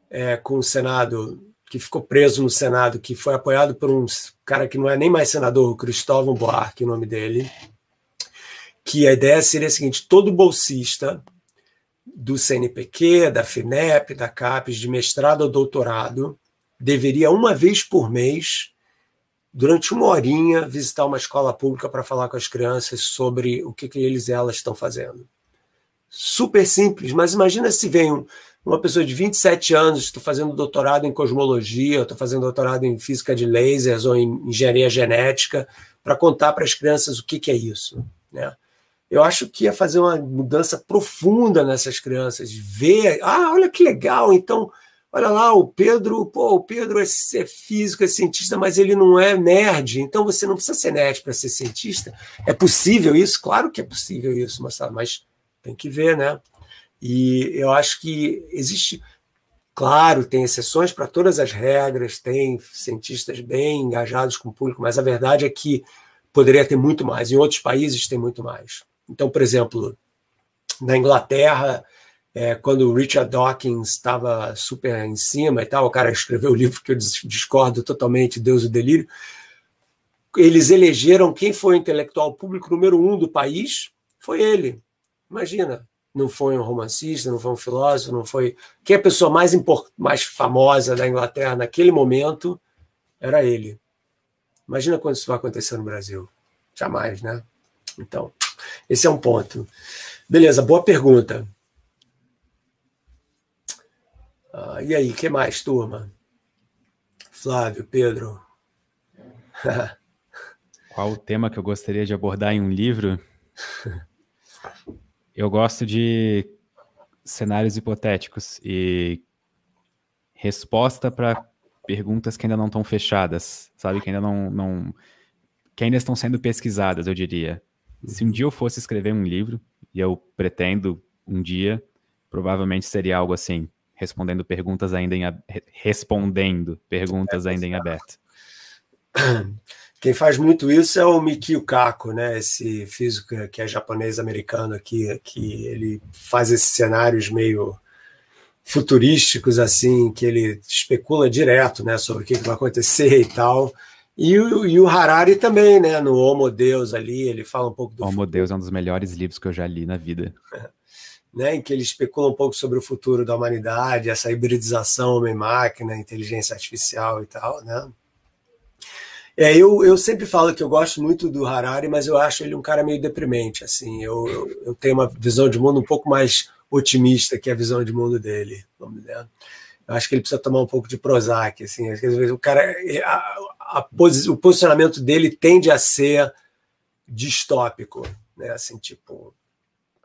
é, com o Senado, que ficou preso no Senado, que foi apoiado por um cara que não é nem mais senador, Cristóvão Buarque, o nome dele, que a ideia seria a seguinte: todo bolsista do CNPq, da FINEP, da CAPES, de mestrado ou doutorado, deveria uma vez por mês, durante uma horinha, visitar uma escola pública para falar com as crianças sobre o que, que eles e elas estão fazendo. Super simples, mas imagina se vem um, uma pessoa de 27 anos, estou fazendo doutorado em cosmologia, estou fazendo doutorado em física de lasers ou em engenharia genética, para contar para as crianças o que, que é isso. Né? Eu acho que ia fazer uma mudança profunda nessas crianças, ver, ah, olha que legal, então, olha lá, o Pedro, pô, o Pedro é, é físico, é cientista, mas ele não é nerd, então você não precisa ser nerd para ser cientista. É possível isso? Claro que é possível isso, mas tem que ver, né? E eu acho que existe, claro, tem exceções para todas as regras, tem cientistas bem engajados com o público, mas a verdade é que poderia ter muito mais. Em outros países tem muito mais. Então, por exemplo, na Inglaterra, é, quando o Richard Dawkins estava super em cima e tal, o cara escreveu o livro que eu discordo totalmente, Deus e Delírio, eles elegeram quem foi o intelectual público número um do país, foi ele. Imagina, não foi um romancista, não foi um filósofo, não foi. Quem é a pessoa mais, import... mais famosa da Inglaterra naquele momento era ele. Imagina quando isso vai acontecer no Brasil. Jamais, né? Então, esse é um ponto. Beleza, boa pergunta. Ah, e aí, que mais, turma? Flávio, Pedro. (laughs) Qual o tema que eu gostaria de abordar em um livro? Eu gosto de cenários hipotéticos e resposta para perguntas que ainda não estão fechadas, sabe? Que ainda não, não, que ainda estão sendo pesquisadas, eu diria. Se um dia eu fosse escrever um livro, e eu pretendo um dia, provavelmente seria algo assim, respondendo perguntas ainda em respondendo perguntas ainda em aberto. (clears throat) Quem faz muito isso é o Mikio Kako, né? Esse físico que é japonês-americano aqui, que ele faz esses cenários meio futurísticos, assim, que ele especula direto, né, sobre o que vai acontecer e tal. E o, e o Harari também, né, no Homo Deus ali, ele fala um pouco do Homo futuro. Deus é um dos melhores livros que eu já li na vida. (laughs) né, em que ele especula um pouco sobre o futuro da humanidade, essa hibridização homem-máquina, inteligência artificial e tal, né? É, eu, eu sempre falo que eu gosto muito do Harari, mas eu acho ele um cara meio deprimente, assim. Eu, eu, eu tenho uma visão de mundo um pouco mais otimista que a visão de mundo dele, vamos dizer. Eu acho que ele precisa tomar um pouco de Prozac, assim. Às vezes o cara, a, a, o posicionamento dele tende a ser distópico, né? Assim, tipo,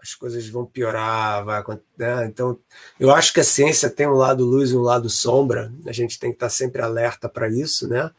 as coisas vão piorar, vai né? Então, eu acho que a ciência tem um lado luz e um lado sombra. A gente tem que estar sempre alerta para isso, né?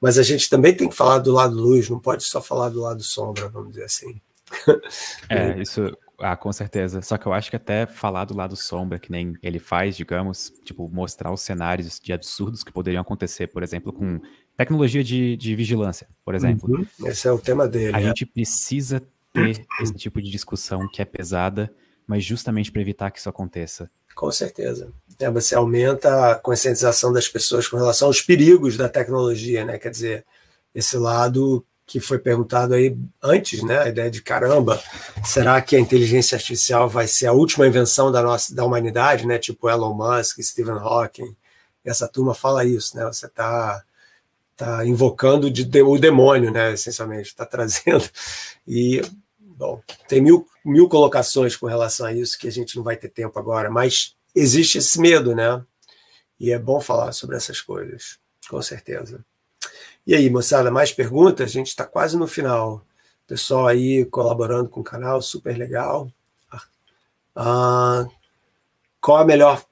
Mas a gente também tem que falar do lado luz, não pode só falar do lado sombra, vamos dizer assim. (laughs) É, isso, ah, com certeza. Só que eu acho que até falar do lado sombra, que nem ele faz, digamos, tipo, mostrar os cenários de absurdos que poderiam acontecer, por exemplo, com tecnologia de, de vigilância, por exemplo. Uhum. Esse é o tema dele. A é. gente precisa ter esse tipo de discussão que é pesada, mas justamente para evitar que isso aconteça. Com certeza. É, você aumenta a conscientização das pessoas com relação aos perigos da tecnologia, né? Quer dizer, esse lado que foi perguntado aí antes, né? A ideia de caramba, será que a inteligência artificial vai ser a última invenção da nossa da humanidade, né? Tipo Elon Musk, Stephen Hawking. Essa turma fala isso, né? Você está tá invocando de, de, o demônio, né? Essencialmente, está trazendo. E bom, tem mil, mil colocações com relação a isso que a gente não vai ter tempo agora, mas existe esse medo, né? E é bom falar sobre essas coisas, com certeza. E aí, moçada, mais perguntas? A gente está quase no final. Pessoal aí colaborando com o canal, super legal. Ah, qual a melhor.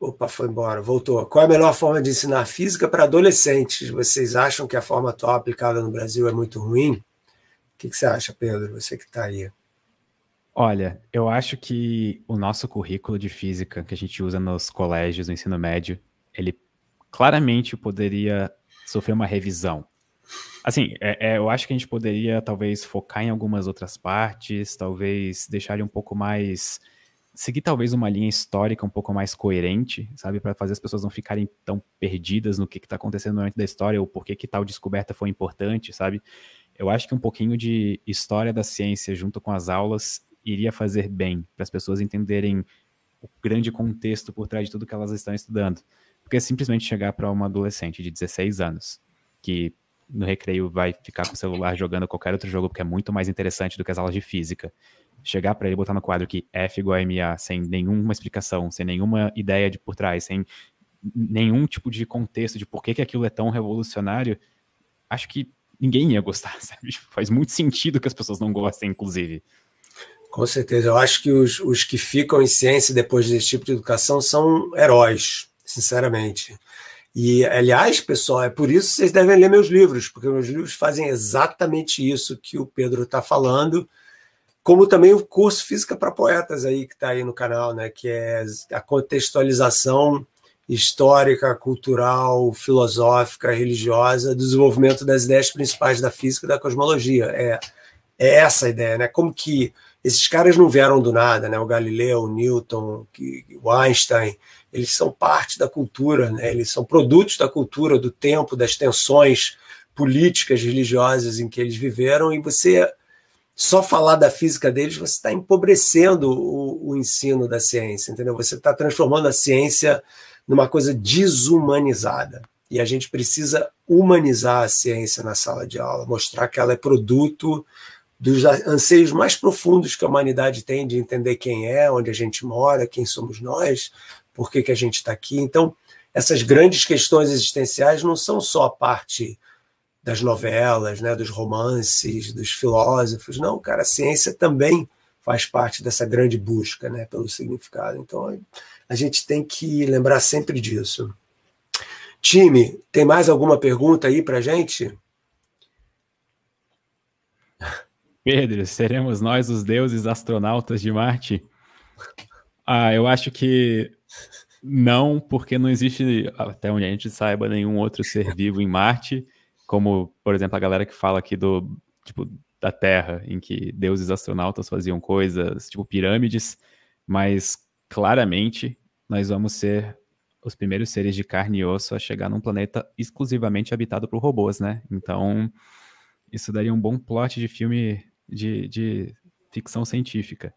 Opa, foi embora, voltou. Qual a melhor forma de ensinar física para adolescentes? Vocês acham que a forma atual aplicada no Brasil é muito ruim? O que, que você acha, Pedro? Você que está aí. Olha, eu acho que o nosso currículo de física que a gente usa nos colégios, no ensino médio, ele claramente poderia sofrer uma revisão. Assim, é, é, eu acho que a gente poderia talvez focar em algumas outras partes, talvez deixar ele um pouco mais. Seguir talvez uma linha histórica um pouco mais coerente, sabe? Para fazer as pessoas não ficarem tão perdidas no que está acontecendo durante da história ou por que, que tal descoberta foi importante, sabe? Eu acho que um pouquinho de história da ciência junto com as aulas iria fazer bem para as pessoas entenderem o grande contexto por trás de tudo que elas estão estudando. Porque simplesmente chegar para uma adolescente de 16 anos, que no recreio vai ficar com o celular jogando qualquer outro jogo, porque é muito mais interessante do que as aulas de física. Chegar para ele botar no quadro que F igual a MA, sem nenhuma explicação, sem nenhuma ideia de por trás, sem nenhum tipo de contexto de por que, que aquilo é tão revolucionário, acho que ninguém ia gostar, (laughs) sabe? Faz muito sentido que as pessoas não gostem, inclusive. Com certeza. Eu acho que os, os que ficam em ciência depois desse tipo de educação são heróis sinceramente. E, aliás, pessoal, é por isso que vocês devem ler meus livros, porque meus livros fazem exatamente isso que o Pedro está falando, como também o curso Física para Poetas aí que está aí no canal, né? Que é a contextualização histórica, cultural, filosófica, religiosa do desenvolvimento das ideias principais da física e da cosmologia. É, é essa a ideia, né? Como que esses caras não vieram do nada, né? O Galileu, o Newton, o Einstein, eles são parte da cultura, né? eles são produtos da cultura, do tempo, das tensões políticas, religiosas em que eles viveram, e você só falar da física deles, você está empobrecendo o, o, ensino da ciência, entendeu? Você está transformando a ciência numa coisa desumanizada. E a gente precisa humanizar a ciência na sala de aula, mostrar que ela é produto dos anseios mais profundos que a humanidade tem de entender quem é, onde a gente mora, quem somos nós, por que, que a gente está aqui. Então, essas grandes questões existenciais não são só parte das novelas, né, dos romances, dos filósofos. Não, cara, a ciência também faz parte dessa grande busca né, pelo significado. Então, a gente tem que lembrar sempre disso. Time, tem mais alguma pergunta aí para gente? Pedro, seremos nós os deuses astronautas de Marte? Ah, eu acho que não, porque não existe, até onde a gente saiba, nenhum outro ser vivo em Marte, como, por exemplo, a galera que fala aqui do, tipo, da Terra, em que deuses astronautas faziam coisas, tipo pirâmides, mas claramente nós vamos ser os primeiros seres de carne e osso a chegar num planeta exclusivamente habitado por robôs, né? Então, isso daria um bom plot de filme de, de ficção científica.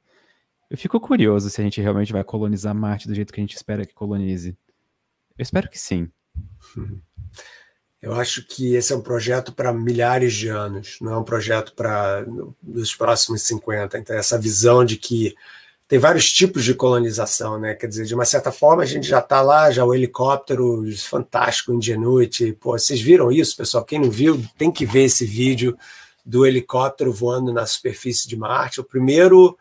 Eu fico curioso se a gente realmente vai colonizar Marte do jeito que a gente espera que colonize. Eu espero que sim. (laughs) Eu acho que esse é um projeto para milhares de anos, não é um projeto para os próximos 50. Então, essa visão de que tem vários tipos de colonização, né? Quer dizer, de uma certa forma, a gente já está lá, já o helicóptero fantástico, Ingenuity. Pô, vocês viram isso, pessoal? Quem não viu, tem que ver esse vídeo do helicóptero voando na superfície de Marte. O primeiro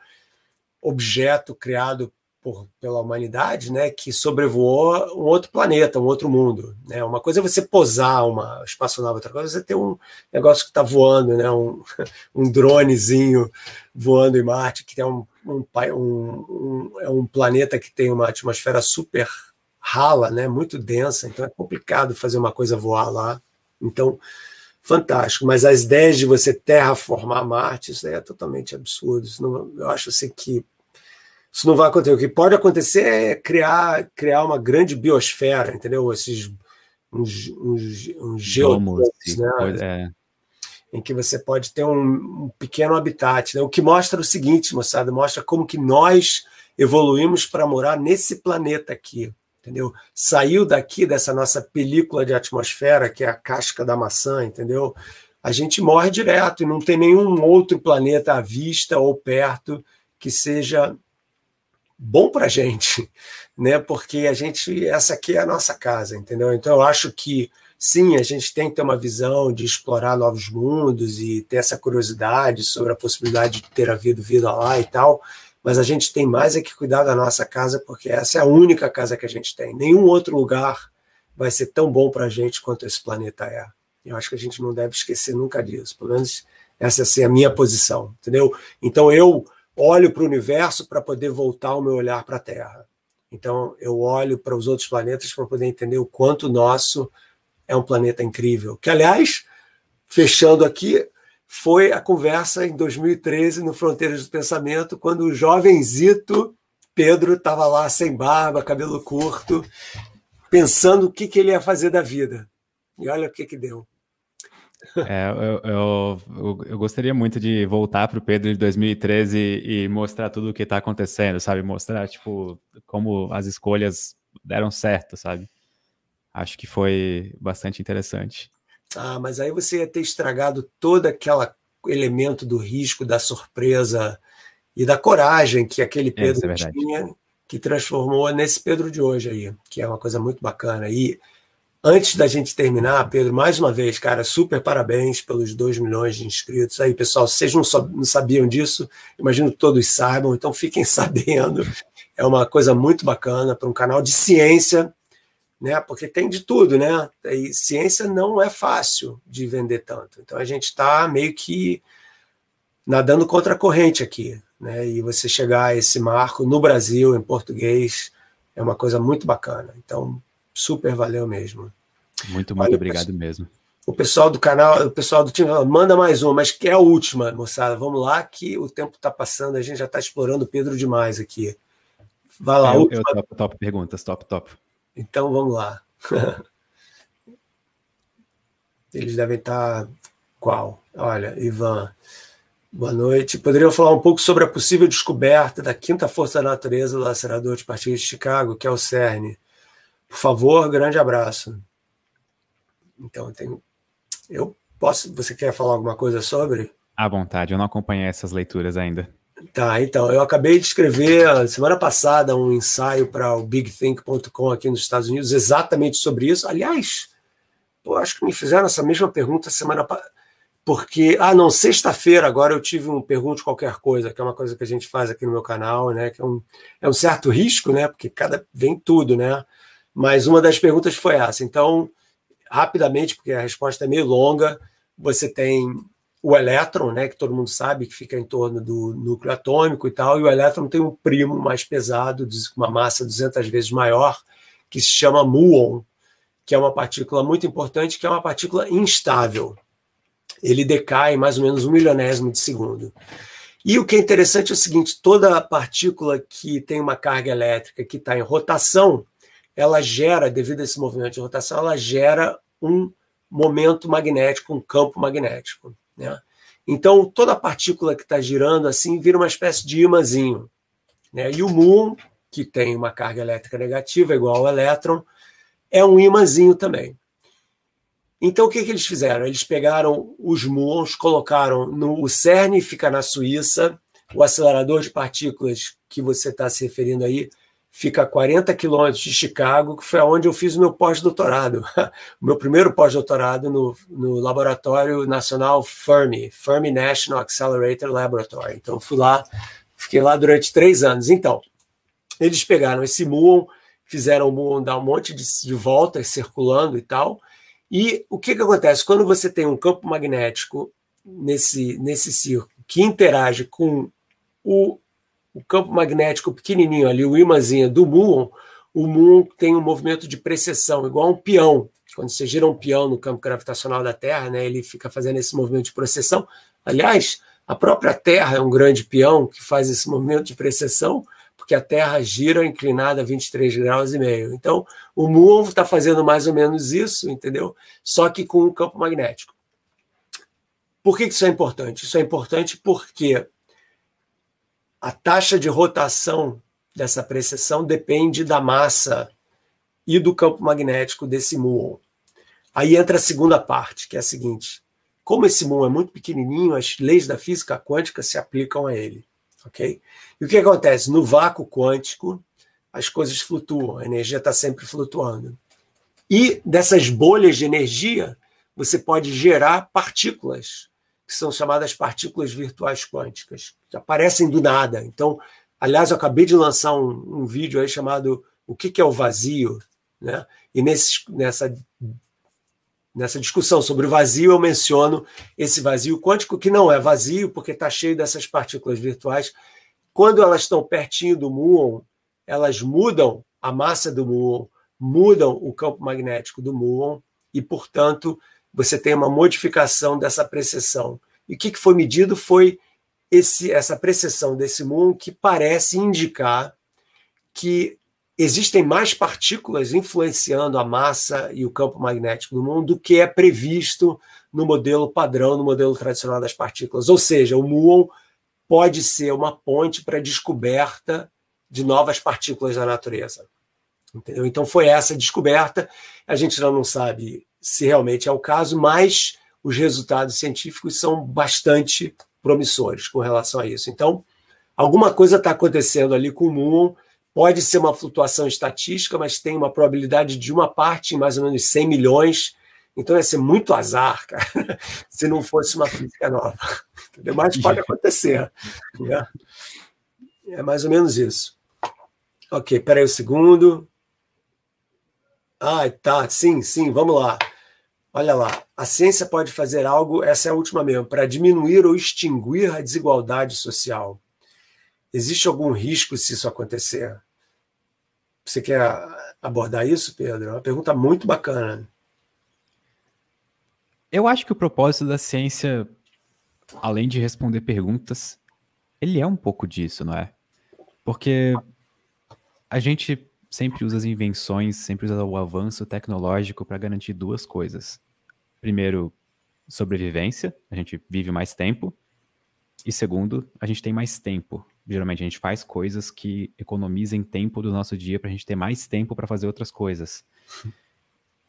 objeto criado por, pela humanidade, né, que sobrevoou um outro planeta, um outro mundo. Né? Uma coisa é você posar uma espaçonave, outra coisa é você ter um negócio que está voando, né, um, (laughs) um dronezinho voando em Marte, que é um, um, um, é um planeta que tem uma atmosfera super rala, né, muito densa, então é complicado fazer uma coisa voar lá. Então, fantástico. Mas as ideias de você terraformar Marte, isso é totalmente absurdo. Não, eu acho assim que isso não vai acontecer. O que pode acontecer é criar, criar uma grande biosfera, entendeu? Esses uns, uns, uns né? É. Em que você pode ter um, um pequeno habitat, né? O que mostra o seguinte, moçada, mostra como que nós evoluímos para morar nesse planeta aqui, entendeu? Saiu daqui dessa nossa película de atmosfera, que é a casca da maçã, entendeu? A gente morre direto e não tem nenhum outro planeta à vista ou perto que seja bom para a gente, (laughs) né? Porque a gente, essa aqui é a nossa casa, entendeu? Então eu acho que sim, a gente tem que ter uma visão de explorar novos mundos e ter essa curiosidade sobre a possibilidade de ter havido vida lá e tal, mas a gente tem mais é que cuidar da nossa casa, porque essa é a única casa que a gente tem. Nenhum outro lugar vai ser tão bom para a gente quanto esse planeta é. Eu acho que a gente não deve esquecer nunca disso. Pelo menos essa é a minha posição, entendeu? Então eu olho para o universo para poder voltar o meu olhar para a Terra. Então, eu olho para os outros planetas para poder entender o quanto o nosso é um planeta incrível. Que, aliás, fechando aqui, foi a conversa em 2013 no Fronteiras do Pensamento, quando o jovenzito Pedro estava lá sem barba, cabelo curto, pensando o que, que ele ia fazer da vida. E olha o que, que deu. É, eu, eu, eu, gostaria muito de voltar para o Pedro de 2013 e mostrar tudo o que está acontecendo, sabe? Mostrar, tipo, como as escolhas deram certo, sabe? Acho que foi bastante interessante. Ah, mas aí você ia ter estragado todo aquele elemento do risco, da surpresa e da coragem que aquele é, Pedro é, tinha, que transformou nesse Pedro de hoje aí, que é uma coisa muito bacana. E Antes da gente terminar, Pedro, mais uma vez, cara, super parabéns pelos 2 milhões de inscritos. Aí, pessoal, se vocês não, sabiam disso, imagino que todos saibam, então fiquem (laughs) sabendo. É uma coisa muito bacana para um canal de ciência, né? Porque tem de tudo, né? E ciência não é fácil de vender tanto. Então a gente está meio que nadando contra a corrente aqui, né? E você chegar a esse marco no Brasil, em português, é uma coisa muito bacana. Então, super valeu mesmo. Muito, muito obrigado mesmo. O pessoal do canal, o pessoal do time, manda mais uma, mas que é a última, moçada. Vamos lá, que o tempo está passando, a gente já está explorando o Pedro demais aqui. Vai lá. Eu, eu top, top perguntas, top, top. Então vamos lá. (laughs) Eles devem estar. Tá qual? Olha, Ivan. Boa noite. Poderiam falar um pouco sobre a possível descoberta da quinta força da natureza do lacerador de partículas de Chicago, que é o CERN. Por favor, grande abraço. Então, tem, eu posso. Você quer falar alguma coisa sobre? À vontade, eu não acompanhei essas leituras ainda. Tá, então, eu acabei de escrever semana passada um ensaio para o bigthink.com aqui nos Estados Unidos exatamente sobre isso. Aliás, pô, acho que me fizeram essa mesma pergunta semana passada. Porque, ah, não, sexta-feira agora eu tive um pergunte qualquer coisa, que é uma coisa que a gente faz aqui no meu canal, né? Que é um, é um certo risco, né? Porque cada vem tudo, né? Mas uma das perguntas foi essa. Então, rapidamente, porque a resposta é meio longa, você tem o elétron, né, que todo mundo sabe que fica em torno do núcleo atômico e tal, e o elétron tem um primo mais pesado, uma massa 200 vezes maior, que se chama muon, que é uma partícula muito importante, que é uma partícula instável. Ele decai mais ou menos um milionésimo de segundo. E o que é interessante é o seguinte: toda partícula que tem uma carga elétrica que está em rotação, ela gera, devido a esse movimento de rotação, ela gera um momento magnético, um campo magnético. Né? Então, toda partícula que está girando assim vira uma espécie de imãzinho. Né? E o muon, que tem uma carga elétrica negativa, igual ao elétron, é um imãzinho também. Então, o que, que eles fizeram? Eles pegaram os muons, colocaram no o CERN, fica na Suíça, o acelerador de partículas que você está se referindo aí fica a 40 quilômetros de Chicago, que foi onde eu fiz o meu pós-doutorado, (laughs) o meu primeiro pós-doutorado no, no Laboratório Nacional Fermi, Fermi National Accelerator Laboratory. Então, fui lá, fiquei lá durante três anos. Então, eles pegaram esse muon, fizeram o muon dar um monte de, de voltas circulando e tal, e o que, que acontece? Quando você tem um campo magnético nesse, nesse círculo que interage com o, o campo magnético pequenininho ali, o imãzinho do muon, o muon tem um movimento de precessão, igual um peão. Quando você gira um peão no campo gravitacional da Terra, né, ele fica fazendo esse movimento de precessão. Aliás, a própria Terra é um grande peão que faz esse movimento de precessão, porque a Terra gira inclinada a 23 graus e meio. Então, o muon está fazendo mais ou menos isso, entendeu? Só que com um campo magnético. Por que isso é importante? Isso é importante porque a taxa de rotação dessa precessão depende da massa e do campo magnético desse muon. Aí entra a segunda parte, que é a seguinte: como esse muon é muito pequenininho, as leis da física quântica se aplicam a ele, ok? E o que acontece no vácuo quântico? As coisas flutuam, a energia está sempre flutuando. E dessas bolhas de energia, você pode gerar partículas que são chamadas partículas virtuais quânticas, aparecem do nada. Então, aliás, eu acabei de lançar um, um vídeo aí chamado O que, que é o vazio? Né? E nesse, nessa, nessa discussão sobre o vazio, eu menciono esse vazio quântico, que não é vazio, porque está cheio dessas partículas virtuais. Quando elas estão pertinho do muon, elas mudam a massa do muon, mudam o campo magnético do muon, e, portanto, você tem uma modificação dessa precessão. E o que foi medido foi esse, essa precessão desse muon que parece indicar que existem mais partículas influenciando a massa e o campo magnético do muon do que é previsto no modelo padrão, no modelo tradicional das partículas. Ou seja, o muon pode ser uma ponte para a descoberta de novas partículas da natureza. Entendeu? Então foi essa descoberta. A gente ainda não sabe se realmente é o caso, mas os resultados científicos são bastante promissores com relação a isso. Então, alguma coisa está acontecendo ali com o muon. Pode ser uma flutuação estatística, mas tem uma probabilidade de uma parte em mais ou menos 100 milhões. Então ia ser muito azar, cara, (laughs) se não fosse uma física nova. Entendeu? Mas pode acontecer. Né? É mais ou menos isso. Ok, peraí um segundo. Ah, tá, sim, sim, vamos lá. Olha lá, a ciência pode fazer algo, essa é a última mesmo, para diminuir ou extinguir a desigualdade social. Existe algum risco se isso acontecer? Você quer abordar isso, Pedro? É uma pergunta muito bacana. Eu acho que o propósito da ciência, além de responder perguntas, ele é um pouco disso, não é? Porque a gente sempre usa as invenções, sempre usa o avanço tecnológico para garantir duas coisas. Primeiro, sobrevivência, a gente vive mais tempo. E segundo, a gente tem mais tempo. Geralmente a gente faz coisas que economizem tempo do nosso dia para a gente ter mais tempo para fazer outras coisas. (laughs)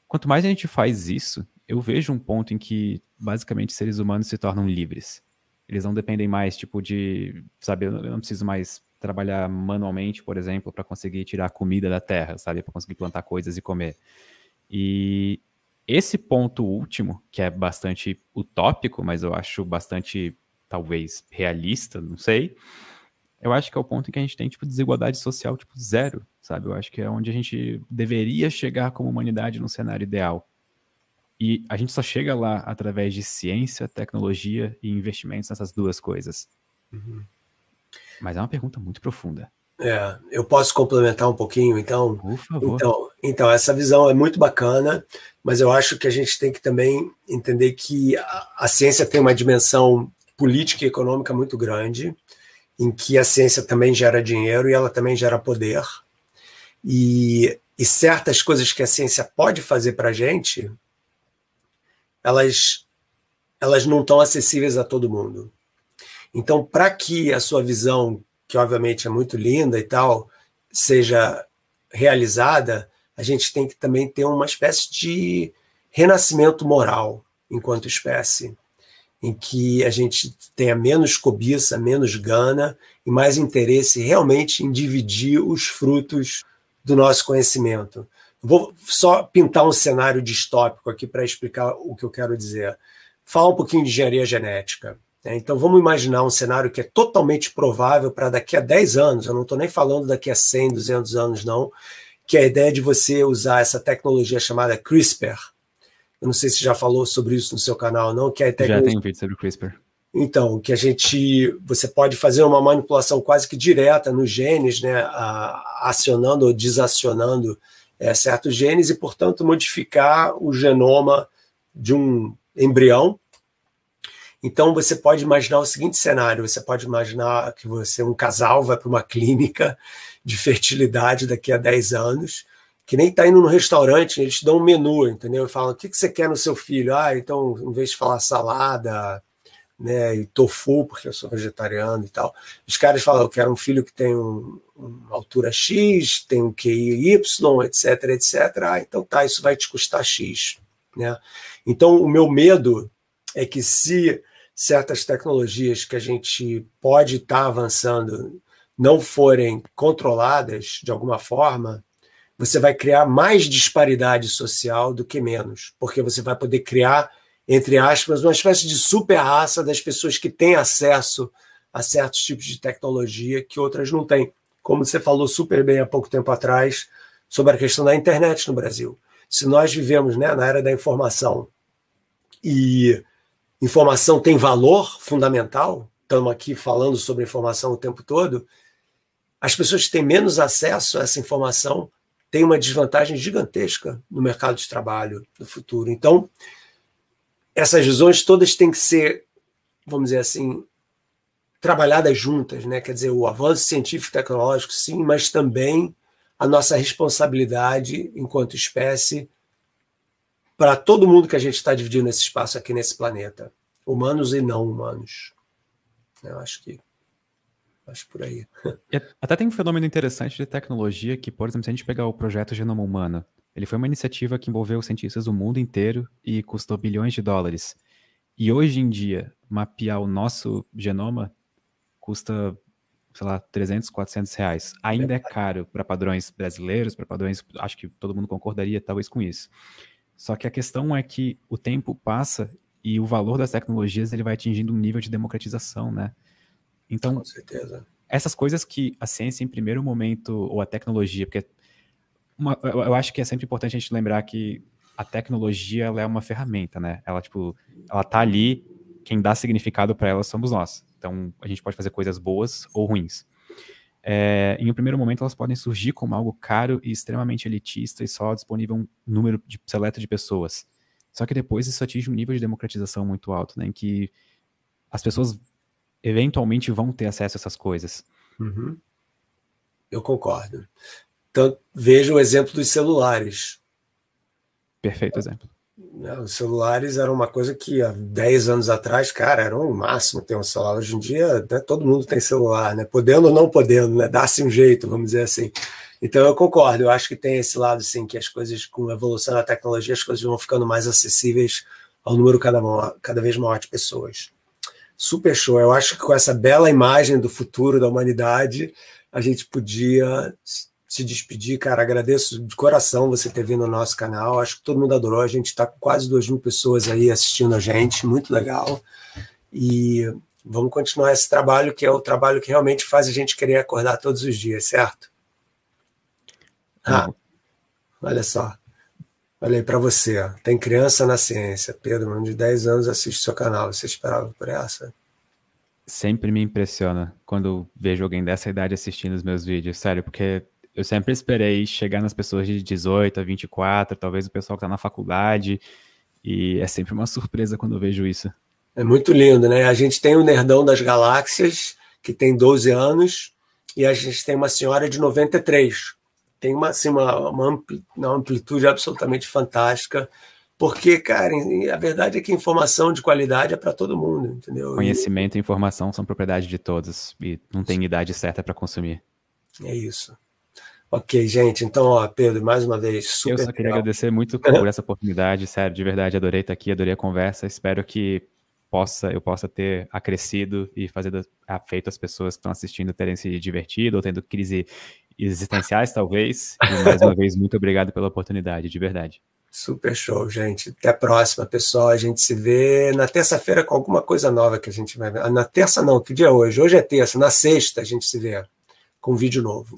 Quanto mais a gente faz isso, eu vejo um ponto em que basicamente seres humanos se tornam livres. Eles não dependem mais, tipo, de, sabe, eu não preciso mais trabalhar manualmente, por exemplo, para conseguir tirar comida da terra, sabe? Para conseguir plantar coisas e comer. E esse ponto último, que é bastante utópico, mas eu acho bastante, talvez, realista, não sei. Eu acho que é o ponto em que a gente tem, tipo, desigualdade social, tipo, zero, sabe? Eu acho que é onde a gente deveria chegar como humanidade no cenário ideal. E a gente só chega lá através de ciência, tecnologia e investimentos nessas duas coisas. Uhum. Mas é uma pergunta muito profunda. É, eu posso complementar um pouquinho, então. Por favor. Então, então, essa visão é muito bacana, mas eu acho que a gente tem que também entender que a, a ciência tem uma dimensão política e econômica muito grande, em que a ciência também gera dinheiro e ela também gera poder. E, e certas coisas que a ciência pode fazer para a gente, elas, elas não estão acessíveis a todo mundo. Então, para que a sua visão, que obviamente é muito linda e tal, seja realizada, a gente tem que também ter uma espécie de, renascimento moral enquanto espécie, em que a gente tenha menos cobiça, menos gana e mais interesse realmente em dividir os frutos do nosso conhecimento. Vou só pintar um cenário distópico aqui para explicar o que eu quero dizer. Fala um pouquinho de engenharia genética. Né? Então vamos imaginar um cenário que é totalmente provável para daqui a 10 anos, eu não estou nem falando daqui a 100, 200 anos, não, que é a ideia de você usar essa tecnologia chamada CRISPR. Eu não sei se já falou sobre isso no seu canal, não, que é a tecnologia... Já tem vídeo sobre CRISPR. Então, que a gente, você pode fazer uma manipulação quase que direta nos genes, né, acionando ou desacionando é, certos genes e, portanto, modificar o genoma de um embrião. Então, você pode imaginar o seguinte cenário: você pode imaginar que você, um casal, vai para uma (laughs) clínica de fertilidade daqui a 10 anos, que nem está indo no restaurante, eles te dão um menu, entendeu? E falam: o que, que você quer no seu filho? Ah, então, em vez de falar salada, né, e tofu, porque eu sou vegetariano e tal. Os caras falam, eu quero um filho que tem um, uma altura X, tem um QI Y, etc, etc. Ah, então tá, isso vai te custar X. Né? Então, o meu medo é que se certas tecnologias que a gente pode estar tá avançando não forem controladas de alguma forma, você vai criar mais disparidade social do que menos, porque você vai poder criar entre aspas, uma espécie de super raça das pessoas que têm acesso a certos tipos de tecnologia que outras não têm. Como você falou super bem há pouco tempo atrás sobre a questão da internet no Brasil. Se nós vivemos né, na era da informação e informação tem valor fundamental, estamos aqui falando sobre informação o tempo todo, as pessoas que têm menos acesso a essa informação têm uma desvantagem gigantesca no mercado de trabalho no futuro. Então, essas visões todas têm que ser, vamos dizer assim, trabalhadas juntas, né? Quer dizer, o avanço científico e tecnológico, sim, mas também a nossa responsabilidade enquanto espécie para todo mundo que a gente está dividindo esse espaço aqui nesse planeta, humanos e não humanos. Eu acho que acho por aí. Até tem um fenômeno interessante de tecnologia que, por exemplo, se a gente pegar o projeto Genoma Humano, ele foi uma iniciativa que envolveu cientistas do mundo inteiro e custou bilhões de dólares. E hoje em dia, mapear o nosso genoma custa, sei lá, 300, 400 reais. Ainda é caro para padrões brasileiros, para padrões. Acho que todo mundo concordaria talvez com isso. Só que a questão é que o tempo passa e o valor das tecnologias ele vai atingindo um nível de democratização, né? Então, com certeza. essas coisas que a ciência em primeiro momento ou a tecnologia, porque uma, eu acho que é sempre importante a gente lembrar que a tecnologia ela é uma ferramenta, né? Ela tipo, ela tá ali, quem dá significado para ela somos nós. Então a gente pode fazer coisas boas ou ruins. É, em um primeiro momento elas podem surgir como algo caro e extremamente elitista e só disponível um número de, seleto de pessoas. Só que depois isso atinge um nível de democratização muito alto, né? Em que as pessoas eventualmente vão ter acesso a essas coisas. Uhum. Eu concordo. Então, veja o exemplo dos celulares. Perfeito exemplo. Os celulares eram uma coisa que há 10 anos atrás, cara, era o máximo ter um celular. Hoje em dia, né, todo mundo tem celular, né? Podendo ou não podendo, né? Dá-se um jeito, vamos dizer assim. Então eu concordo, eu acho que tem esse lado, assim, que as coisas, com a evolução da tecnologia, as coisas vão ficando mais acessíveis ao número cada, cada vez maior de pessoas. Super show. Eu acho que com essa bela imagem do futuro da humanidade, a gente podia se despedir, cara. Agradeço de coração você ter vindo no nosso canal. Acho que todo mundo adorou. A gente está com quase duas mil pessoas aí assistindo a gente. Muito legal. E vamos continuar esse trabalho, que é o trabalho que realmente faz a gente querer acordar todos os dias, certo? Ah, olha só. Olha aí para você. Tem criança na ciência. Pedro, de 10 anos assiste seu canal. Você esperava por essa? Sempre me impressiona quando vejo alguém dessa idade assistindo os meus vídeos, sério, porque eu sempre esperei chegar nas pessoas de 18 a 24, talvez o pessoal que está na faculdade, e é sempre uma surpresa quando eu vejo isso. É muito lindo, né? A gente tem o Nerdão das Galáxias, que tem 12 anos, e a gente tem uma senhora de 93. Tem uma, assim, uma, uma amplitude absolutamente fantástica, porque, cara, a verdade é que informação de qualidade é para todo mundo, entendeu? Conhecimento e informação são propriedade de todos, e não tem idade certa para consumir. É isso. Ok, gente. Então, ó, Pedro, mais uma vez, super. Eu só queria legal. agradecer muito (laughs) por essa oportunidade, sério, de verdade, adorei estar aqui, adorei a conversa. Espero que possa eu possa ter acrescido e fazer feito as pessoas que estão assistindo terem se divertido ou tendo crise existenciais, talvez. E mais uma vez, muito obrigado pela oportunidade, de verdade. Super show, gente. Até a próxima, pessoal. A gente se vê na terça-feira com alguma coisa nova que a gente vai ver. Ah, na terça não, que dia é hoje? Hoje é terça. Na sexta a gente se vê com um vídeo novo.